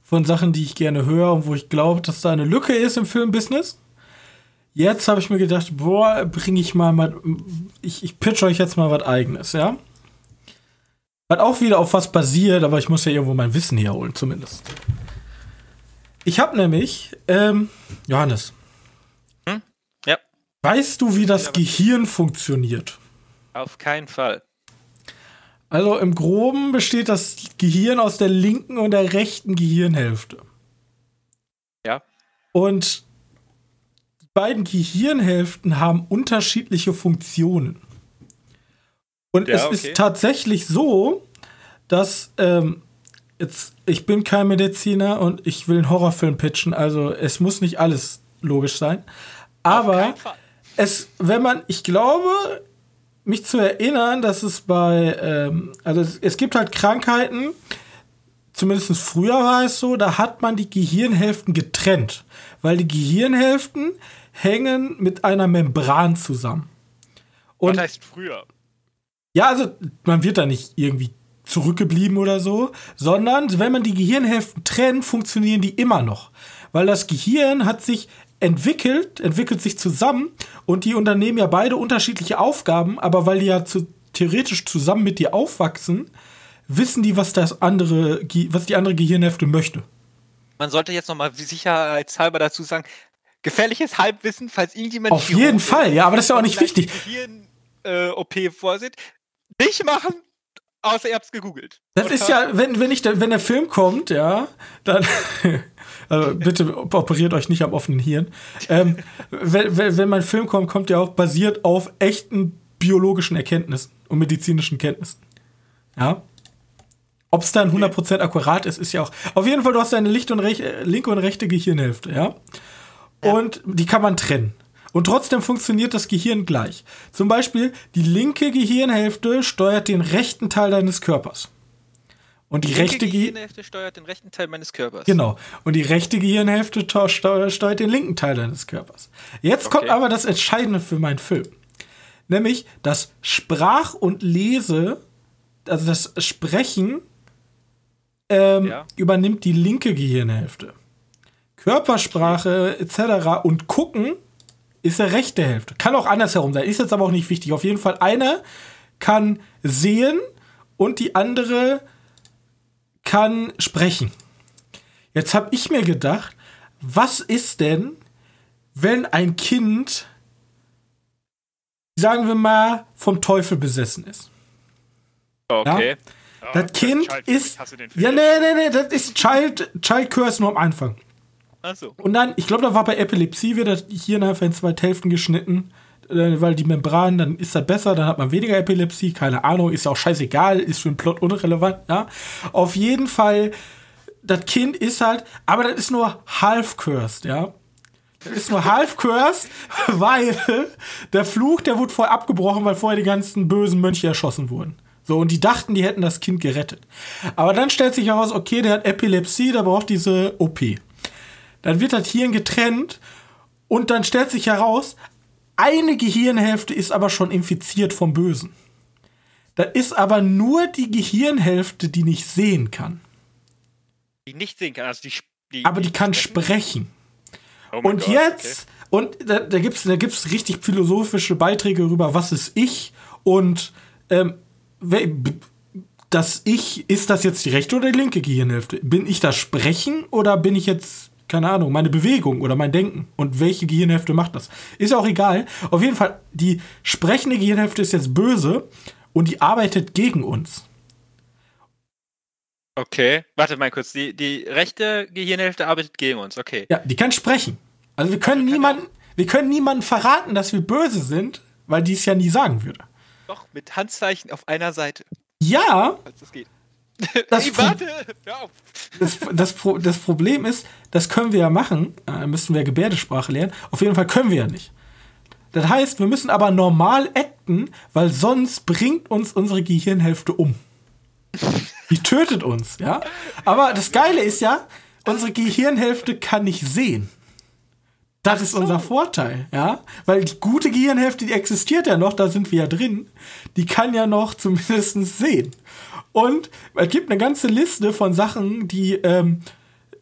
von Sachen, die ich gerne höre und wo ich glaube, dass da eine Lücke ist im Filmbusiness. Jetzt habe ich mir gedacht, boah, bringe ich mal, mal ich, ich pitch euch jetzt mal was eigenes, ja? Was auch wieder auf was basiert, aber ich muss ja irgendwo mein Wissen herholen, zumindest. Ich habe nämlich, ähm, Johannes. Weißt du, wie das Gehirn funktioniert? Auf keinen Fall. Also im Groben besteht das Gehirn aus der linken und der rechten Gehirnhälfte. Ja. Und die beiden Gehirnhälften haben unterschiedliche Funktionen. Und Ja, es okay. ist tatsächlich so, dass ähm, jetzt ich bin kein Mediziner und ich will einen Horrorfilm pitchen, also es muss nicht alles logisch sein. Aber keinen Fall. Es, wenn man, ich glaube, mich zu erinnern, dass es bei, ähm, also es, es gibt halt Krankheiten, zumindest früher war es so, da hat man die Gehirnhälften getrennt, weil die Gehirnhälften hängen mit einer Membran zusammen. Und Was heißt früher? ja, also man wird da nicht irgendwie zurückgeblieben oder so, sondern wenn man die Gehirnhälften trennt, funktionieren die immer noch. Weil das Gehirn hat sich entwickelt, entwickelt sich zusammen und die unternehmen ja beide unterschiedliche Aufgaben, aber weil die ja zu, theoretisch zusammen mit dir aufwachsen, wissen die, was das andere, was die andere Gehirnhälfte möchte. Man sollte jetzt nochmal sicherheitshalber dazu sagen, gefährliches Halbwissen, falls irgendjemand Auf jeden Fall, ja, aber das ist ja auch nicht wichtig. Gehirn-OP vorsieht. Nicht machen, außer ihr habt's gegoogelt. Das ist ja, wenn, wenn, ich, wenn der Film kommt, ja, dann. (laughs) Also bitte operiert euch nicht am offenen Hirn. Ähm, wenn, wenn, mein Film kommt, kommt der auch basiert auf echten biologischen Erkenntnissen und medizinischen Kenntnissen. Ja. Ob es dann 100% akkurat ist, ist ja auch. Auf jeden Fall, du hast deine lichte und rech, äh, linke und rechte Gehirnhälfte, ja. Und die kann man trennen. Und trotzdem funktioniert das Gehirn gleich. Zum Beispiel, die linke Gehirnhälfte steuert den rechten Teil deines Körpers. Und die, Die rechte Gehirnhälfte. Steuert den rechten Teil meines Körpers. Genau. Und die rechte Gehirnhälfte steuert den linken Teil deines Körpers. Jetzt kommt Okay. aber das Entscheidende für meinen Film. Nämlich das Sprach- und Lese, also das Sprechen, ähm, Ja. übernimmt die linke Gehirnhälfte. Körpersprache etc. und Gucken ist der rechte Hälfte. Kann auch andersherum sein, ist jetzt aber auch nicht wichtig. Auf jeden Fall eine kann sehen und die andere kann sprechen. Jetzt habe ich mir gedacht, was ist denn, wenn ein Kind, sagen wir mal, vom Teufel besessen ist? Okay. Ja? Das Kind ist. Ja, nee, nee, nee, das ist Child, Child Curse nur am Anfang. Achso. Und dann, ich glaube, da war bei Epilepsie wird das Hirn einfach in zwei Hälften geschnitten, äh, weil die Membran, dann ist das besser, dann hat man weniger Epilepsie, keine Ahnung, ist ja auch scheißegal, ist für den Plot unrelevant, ja. Auf jeden Fall, das Kind ist halt, aber das ist nur half cursed, ja. Das ist nur half cursed, (laughs) weil der Fluch, der wurde vorher abgebrochen, weil vorher die ganzen bösen Mönche erschossen wurden. So, und die dachten, die hätten das Kind gerettet. Aber dann stellt sich heraus, okay, der hat Epilepsie, der braucht diese OP. Dann wird das Hirn getrennt und dann stellt sich heraus, eine Gehirnhälfte ist aber schon infiziert vom Bösen. Das ist aber nur die Gehirnhälfte, die nicht sehen kann. Die nicht sehen kann, also die. die aber die kann sprechen. Oh und Gott, jetzt, okay. und da, da gibt es da gibt's richtig philosophische Beiträge darüber, was ist ich und ähm, das Ich, ist das jetzt die rechte oder die linke Gehirnhälfte? Bin ich das Sprechen oder bin ich jetzt, keine Ahnung, meine Bewegung oder mein Denken? Und welche Gehirnhälfte macht das? Ist auch egal. Auf jeden Fall, die sprechende Gehirnhälfte ist jetzt böse und die arbeitet gegen uns. Okay, warte mal kurz. Die, die rechte Gehirnhälfte arbeitet gegen uns, okay. Ja, die kann sprechen. Also wir können also niemanden, wir können niemanden verraten, dass wir böse sind, weil die es ja nie sagen würde. Doch, mit Handzeichen auf einer Seite. Ja. Falls das geht. (laughs) Das, hey, warte. Das, das, das, Problem ist, das können wir ja machen. Da müssten wir Gebärdesprache lernen. Auf jeden Fall können wir ja nicht. Das heißt, wir müssen aber normal acten, weil sonst bringt uns unsere Gehirnhälfte um. Die tötet uns, ja. Aber das Geile ist ja, unsere Gehirnhälfte kann nicht sehen. Das ist unser Vorteil, ja. Weil die gute Gehirnhälfte, die existiert ja noch, da sind wir ja drin. Die kann ja noch zumindest sehen. Und es gibt eine ganze Liste von Sachen, die ähm,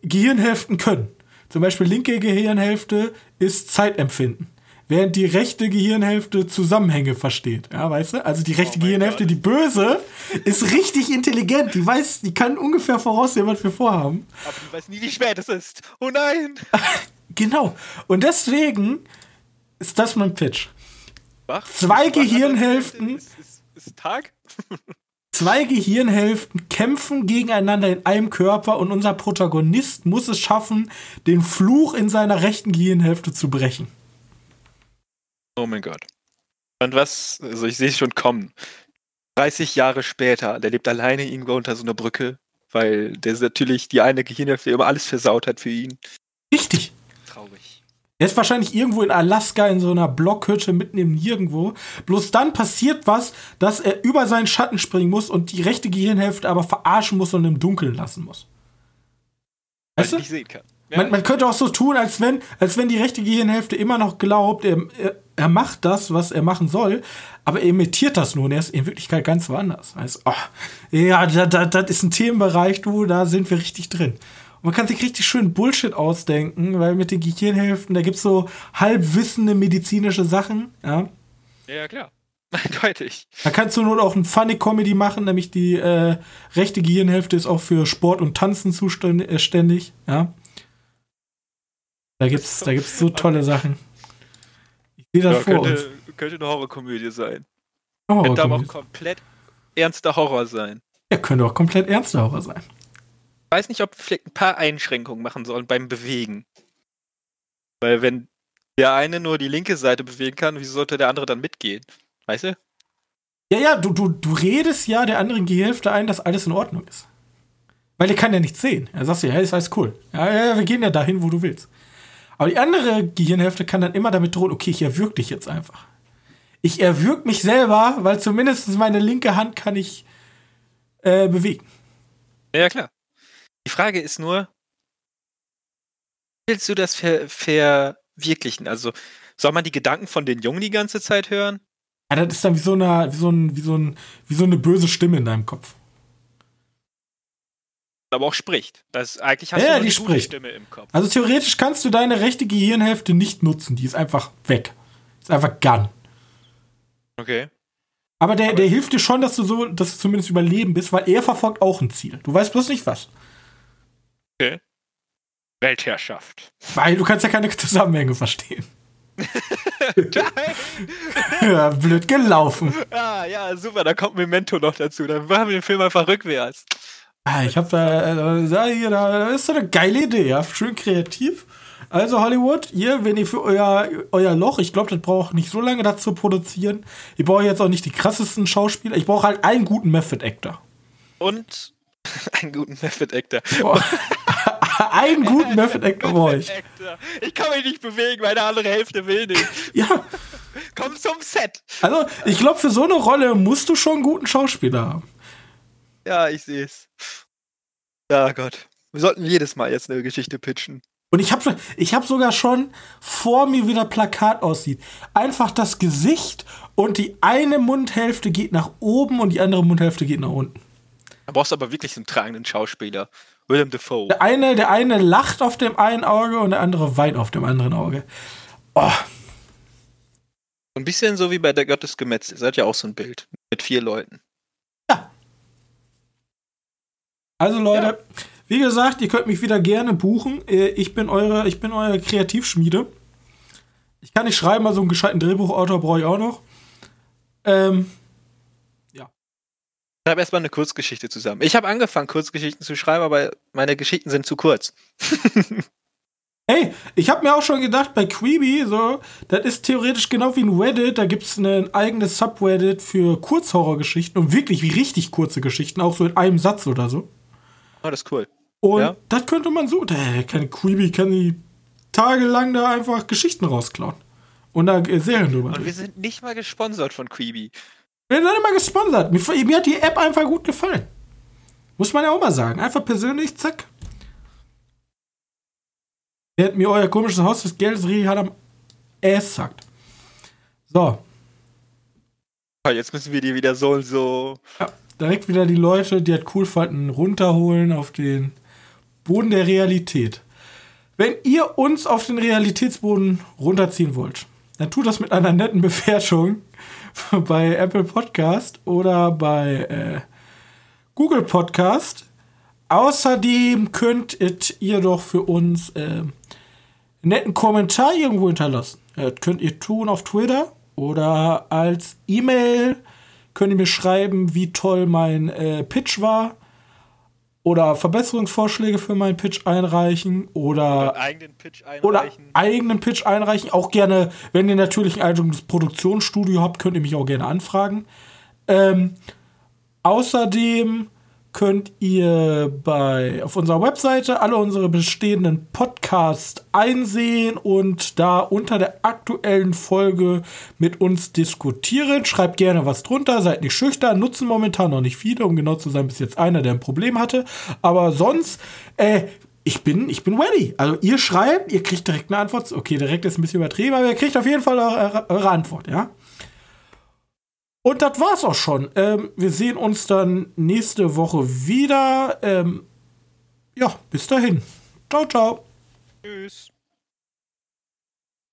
Gehirnhälften können. Zum Beispiel linke Gehirnhälfte ist Zeitempfinden. Während die rechte Gehirnhälfte Zusammenhänge versteht. Ja, weißt du? Also die rechte oh Gehirnhälfte, Gott. die böse, ist richtig intelligent. Die weiß, die kann ungefähr voraussehen, was wir vorhaben. Aber die weiß nie, wie spät es ist. Oh nein! (laughs) Genau. Und deswegen ist das mein Pitch. Wach? Zwei Gehirnhälften. Ist, ist, ist Tag? (laughs) zwei Gehirnhälften kämpfen gegeneinander in einem Körper und unser Protagonist muss es schaffen, den Fluch in seiner rechten Gehirnhälfte zu brechen. Oh mein Gott. Und was, also ich sehe es schon kommen. 30 Jahre später, der lebt alleine irgendwo unter so einer Brücke, weil der natürlich die eine Gehirnhälfte immer alles versaut hat für ihn. Richtig. Er ist wahrscheinlich irgendwo in Alaska in so einer Blockhütte mitten im Nirgendwo. Bloß dann passiert was, dass er über seinen Schatten springen muss und die rechte Gehirnhälfte aber verarschen muss und im Dunkeln lassen muss. Weißt du? Nicht sehen kann. Ja. Man, man, könnte auch so tun, als wenn, als wenn die rechte Gehirnhälfte immer noch glaubt, er, er, er, macht das, was er machen soll, aber er imitiert das nur und er ist in Wirklichkeit ganz woanders. Also, oh, ja, das ist ein Themenbereich, du, da sind wir richtig drin man kann sich richtig schön Bullshit ausdenken, weil mit den Gehirnhälften, da gibt es so halbwissende medizinische Sachen, ja. Ja, klar. (laughs) Eindeutig. Da kannst du nur auch ein Funny Comedy machen, nämlich die äh, rechte Gehirnhälfte ist auch für Sport und Tanzen zuständig, äh, ja. Da gibt's, da gibt's so tolle Sachen. Ich sehe das ja, vor könnte, uns. Könnte eine Horrorkomödie sein. Horror könnte aber auch komplett ernster Horror sein. Ja, könnte auch komplett ernster Horror sein weiß nicht, ob wir vielleicht ein paar Einschränkungen machen sollen beim Bewegen. Weil wenn der eine nur die linke Seite bewegen kann, wieso sollte der andere dann mitgehen? Weißt du? Ja, ja, du, du, du redest ja der anderen Gehälfte ein, dass alles in Ordnung ist. Weil der kann ja nichts sehen. Er sagt ja, ist alles cool. Ja, ja, wir gehen ja dahin, wo du willst. Aber die andere Gehirnhälfte kann dann immer damit drohen, okay, ich erwürg dich jetzt einfach. Ich erwürg mich selber, weil zumindest meine linke Hand kann ich äh, bewegen. Ja, klar. Die Frage ist nur, willst du das ver verwirklichen? Also soll man die Gedanken von den Jungen die ganze Zeit hören? Ja, das ist dann wie so eine, wie so ein, wie so ein, wie so eine böse Stimme in deinem Kopf. Aber auch spricht. Das eigentlich hast ja, du eine die spricht. Stimme im Kopf. Also theoretisch kannst du deine rechte Gehirnhälfte nicht nutzen. Die ist einfach weg. Ist einfach gone. Okay. Aber der, Aber der hilft dir schon, dass du so, dass du zumindest überleben bist, weil er verfolgt auch ein Ziel. Du weißt bloß nicht was. Okay. Weltherrschaft. Weil du kannst ja keine Zusammenhänge verstehen. (laughs) ja, blöd gelaufen. Ah, ja, super, da kommt Memento noch dazu. Dann machen wir den Film einfach rückwärts. Ah, ich hab da, da, hier, da ist so eine geile Idee, ja. Schön kreativ. Also Hollywood, ihr, wenn ihr für euer, euer Loch, ich glaube, das braucht nicht so lange, das zu produzieren. Ich brauche jetzt auch nicht die krassesten Schauspieler. Ich brauche halt einen guten Method Actor. Und (laughs) einen guten Method Actor. (laughs) einen guten Method Actor brauche ich. Ich kann mich nicht bewegen, meine andere Hälfte will nicht. (laughs) ja. Komm zum Set. Also, ich glaube, für so eine Rolle musst du schon einen guten Schauspieler haben. Ja, ich sehe es. Ja, Gott. Wir sollten jedes Mal jetzt eine Geschichte pitchen. Und ich habe ich hab sogar schon vor mir, wie das Plakat aussieht. Einfach das Gesicht und die eine Mundhälfte geht nach oben und die andere Mundhälfte geht nach unten. Brauchst aber wirklich einen tragenden Schauspieler. Willem Dafoe. Der eine, der eine lacht auf dem einen Auge und der andere weint auf dem anderen Auge. Oh. Ein bisschen so wie bei der Gottes Gemetz. Ihr seid ja auch so ein Bild mit vier Leuten. Ja. Also Leute, ja. wie gesagt, ihr könnt mich wieder gerne buchen. Äh, ich bin eure, ich bin eure Kreativschmiede. Ich kann nicht schreiben, also einen gescheiten Drehbuchautor brauche ich auch noch. Ähm. Ich habe erstmal eine Kurzgeschichte zusammen. Ich habe angefangen, Kurzgeschichten zu schreiben, aber meine Geschichten sind zu kurz. (laughs) Ey, ich habe mir auch schon gedacht, bei Queeby, so, das ist theoretisch genau wie ein Reddit, da gibt es ein eigenes Subreddit für Kurzhorrorgeschichten und wirklich wie richtig kurze Geschichten, auch so in einem Satz oder so. Oh, das ist cool. Und ja. das könnte man so, der kann Queeby kann die tagelang da einfach Geschichten rausklauen. Und da Serien drüber. Und wir sind nicht mal gesponsert von Queeby. Wir nicht mal gesponsert. Mir, mir hat die App einfach gut gefallen. Muss man ja auch mal sagen. Einfach persönlich, zack, Während mir euer komisches Haus des Geldes richtig hart am Ass sagt. So. Jetzt müssen wir die wieder so und so. Ja, direkt wieder die Leute, die halt cool fanden, runterholen auf den Boden der Realität. Wenn ihr uns auf den Realitätsboden runterziehen wollt, dann tut das mit einer netten Bewertung (laughs) bei Apple Podcast oder bei äh, Google Podcast. Außerdem könntet ihr doch für uns äh, netten Kommentar irgendwo hinterlassen. Das könnt ihr tun auf Twitter oder als E-Mail könnt ihr mir schreiben, wie toll mein äh, Pitch war oder Verbesserungsvorschläge für meinen Pitch einreichen oder eigenen Pitch einreichen. Oder eigenen Pitch einreichen. Auch gerne, wenn ihr natürlich ein eigenes Produktionsstudio habt, könnt ihr mich auch gerne anfragen. Ähm, außerdem könnt ihr bei, auf unserer Webseite alle unsere bestehenden Podcasts einsehen und da unter der aktuellen Folge mit uns diskutieren. Schreibt gerne was drunter, seid nicht schüchtern, nutzen momentan noch nicht viele, um genau zu sein, bis jetzt einer, der ein Problem hatte. Aber sonst, äh, ich bin, ich bin ready. Also ihr schreibt, ihr kriegt direkt eine Antwort. Okay, direkt ist ein bisschen übertrieben, aber ihr kriegt auf jeden Fall eure, eure Antwort, ja? Und das war's auch schon. Ähm, wir sehen uns dann nächste Woche wieder. Ähm, ja, bis dahin. Ciao, ciao. Tschüss.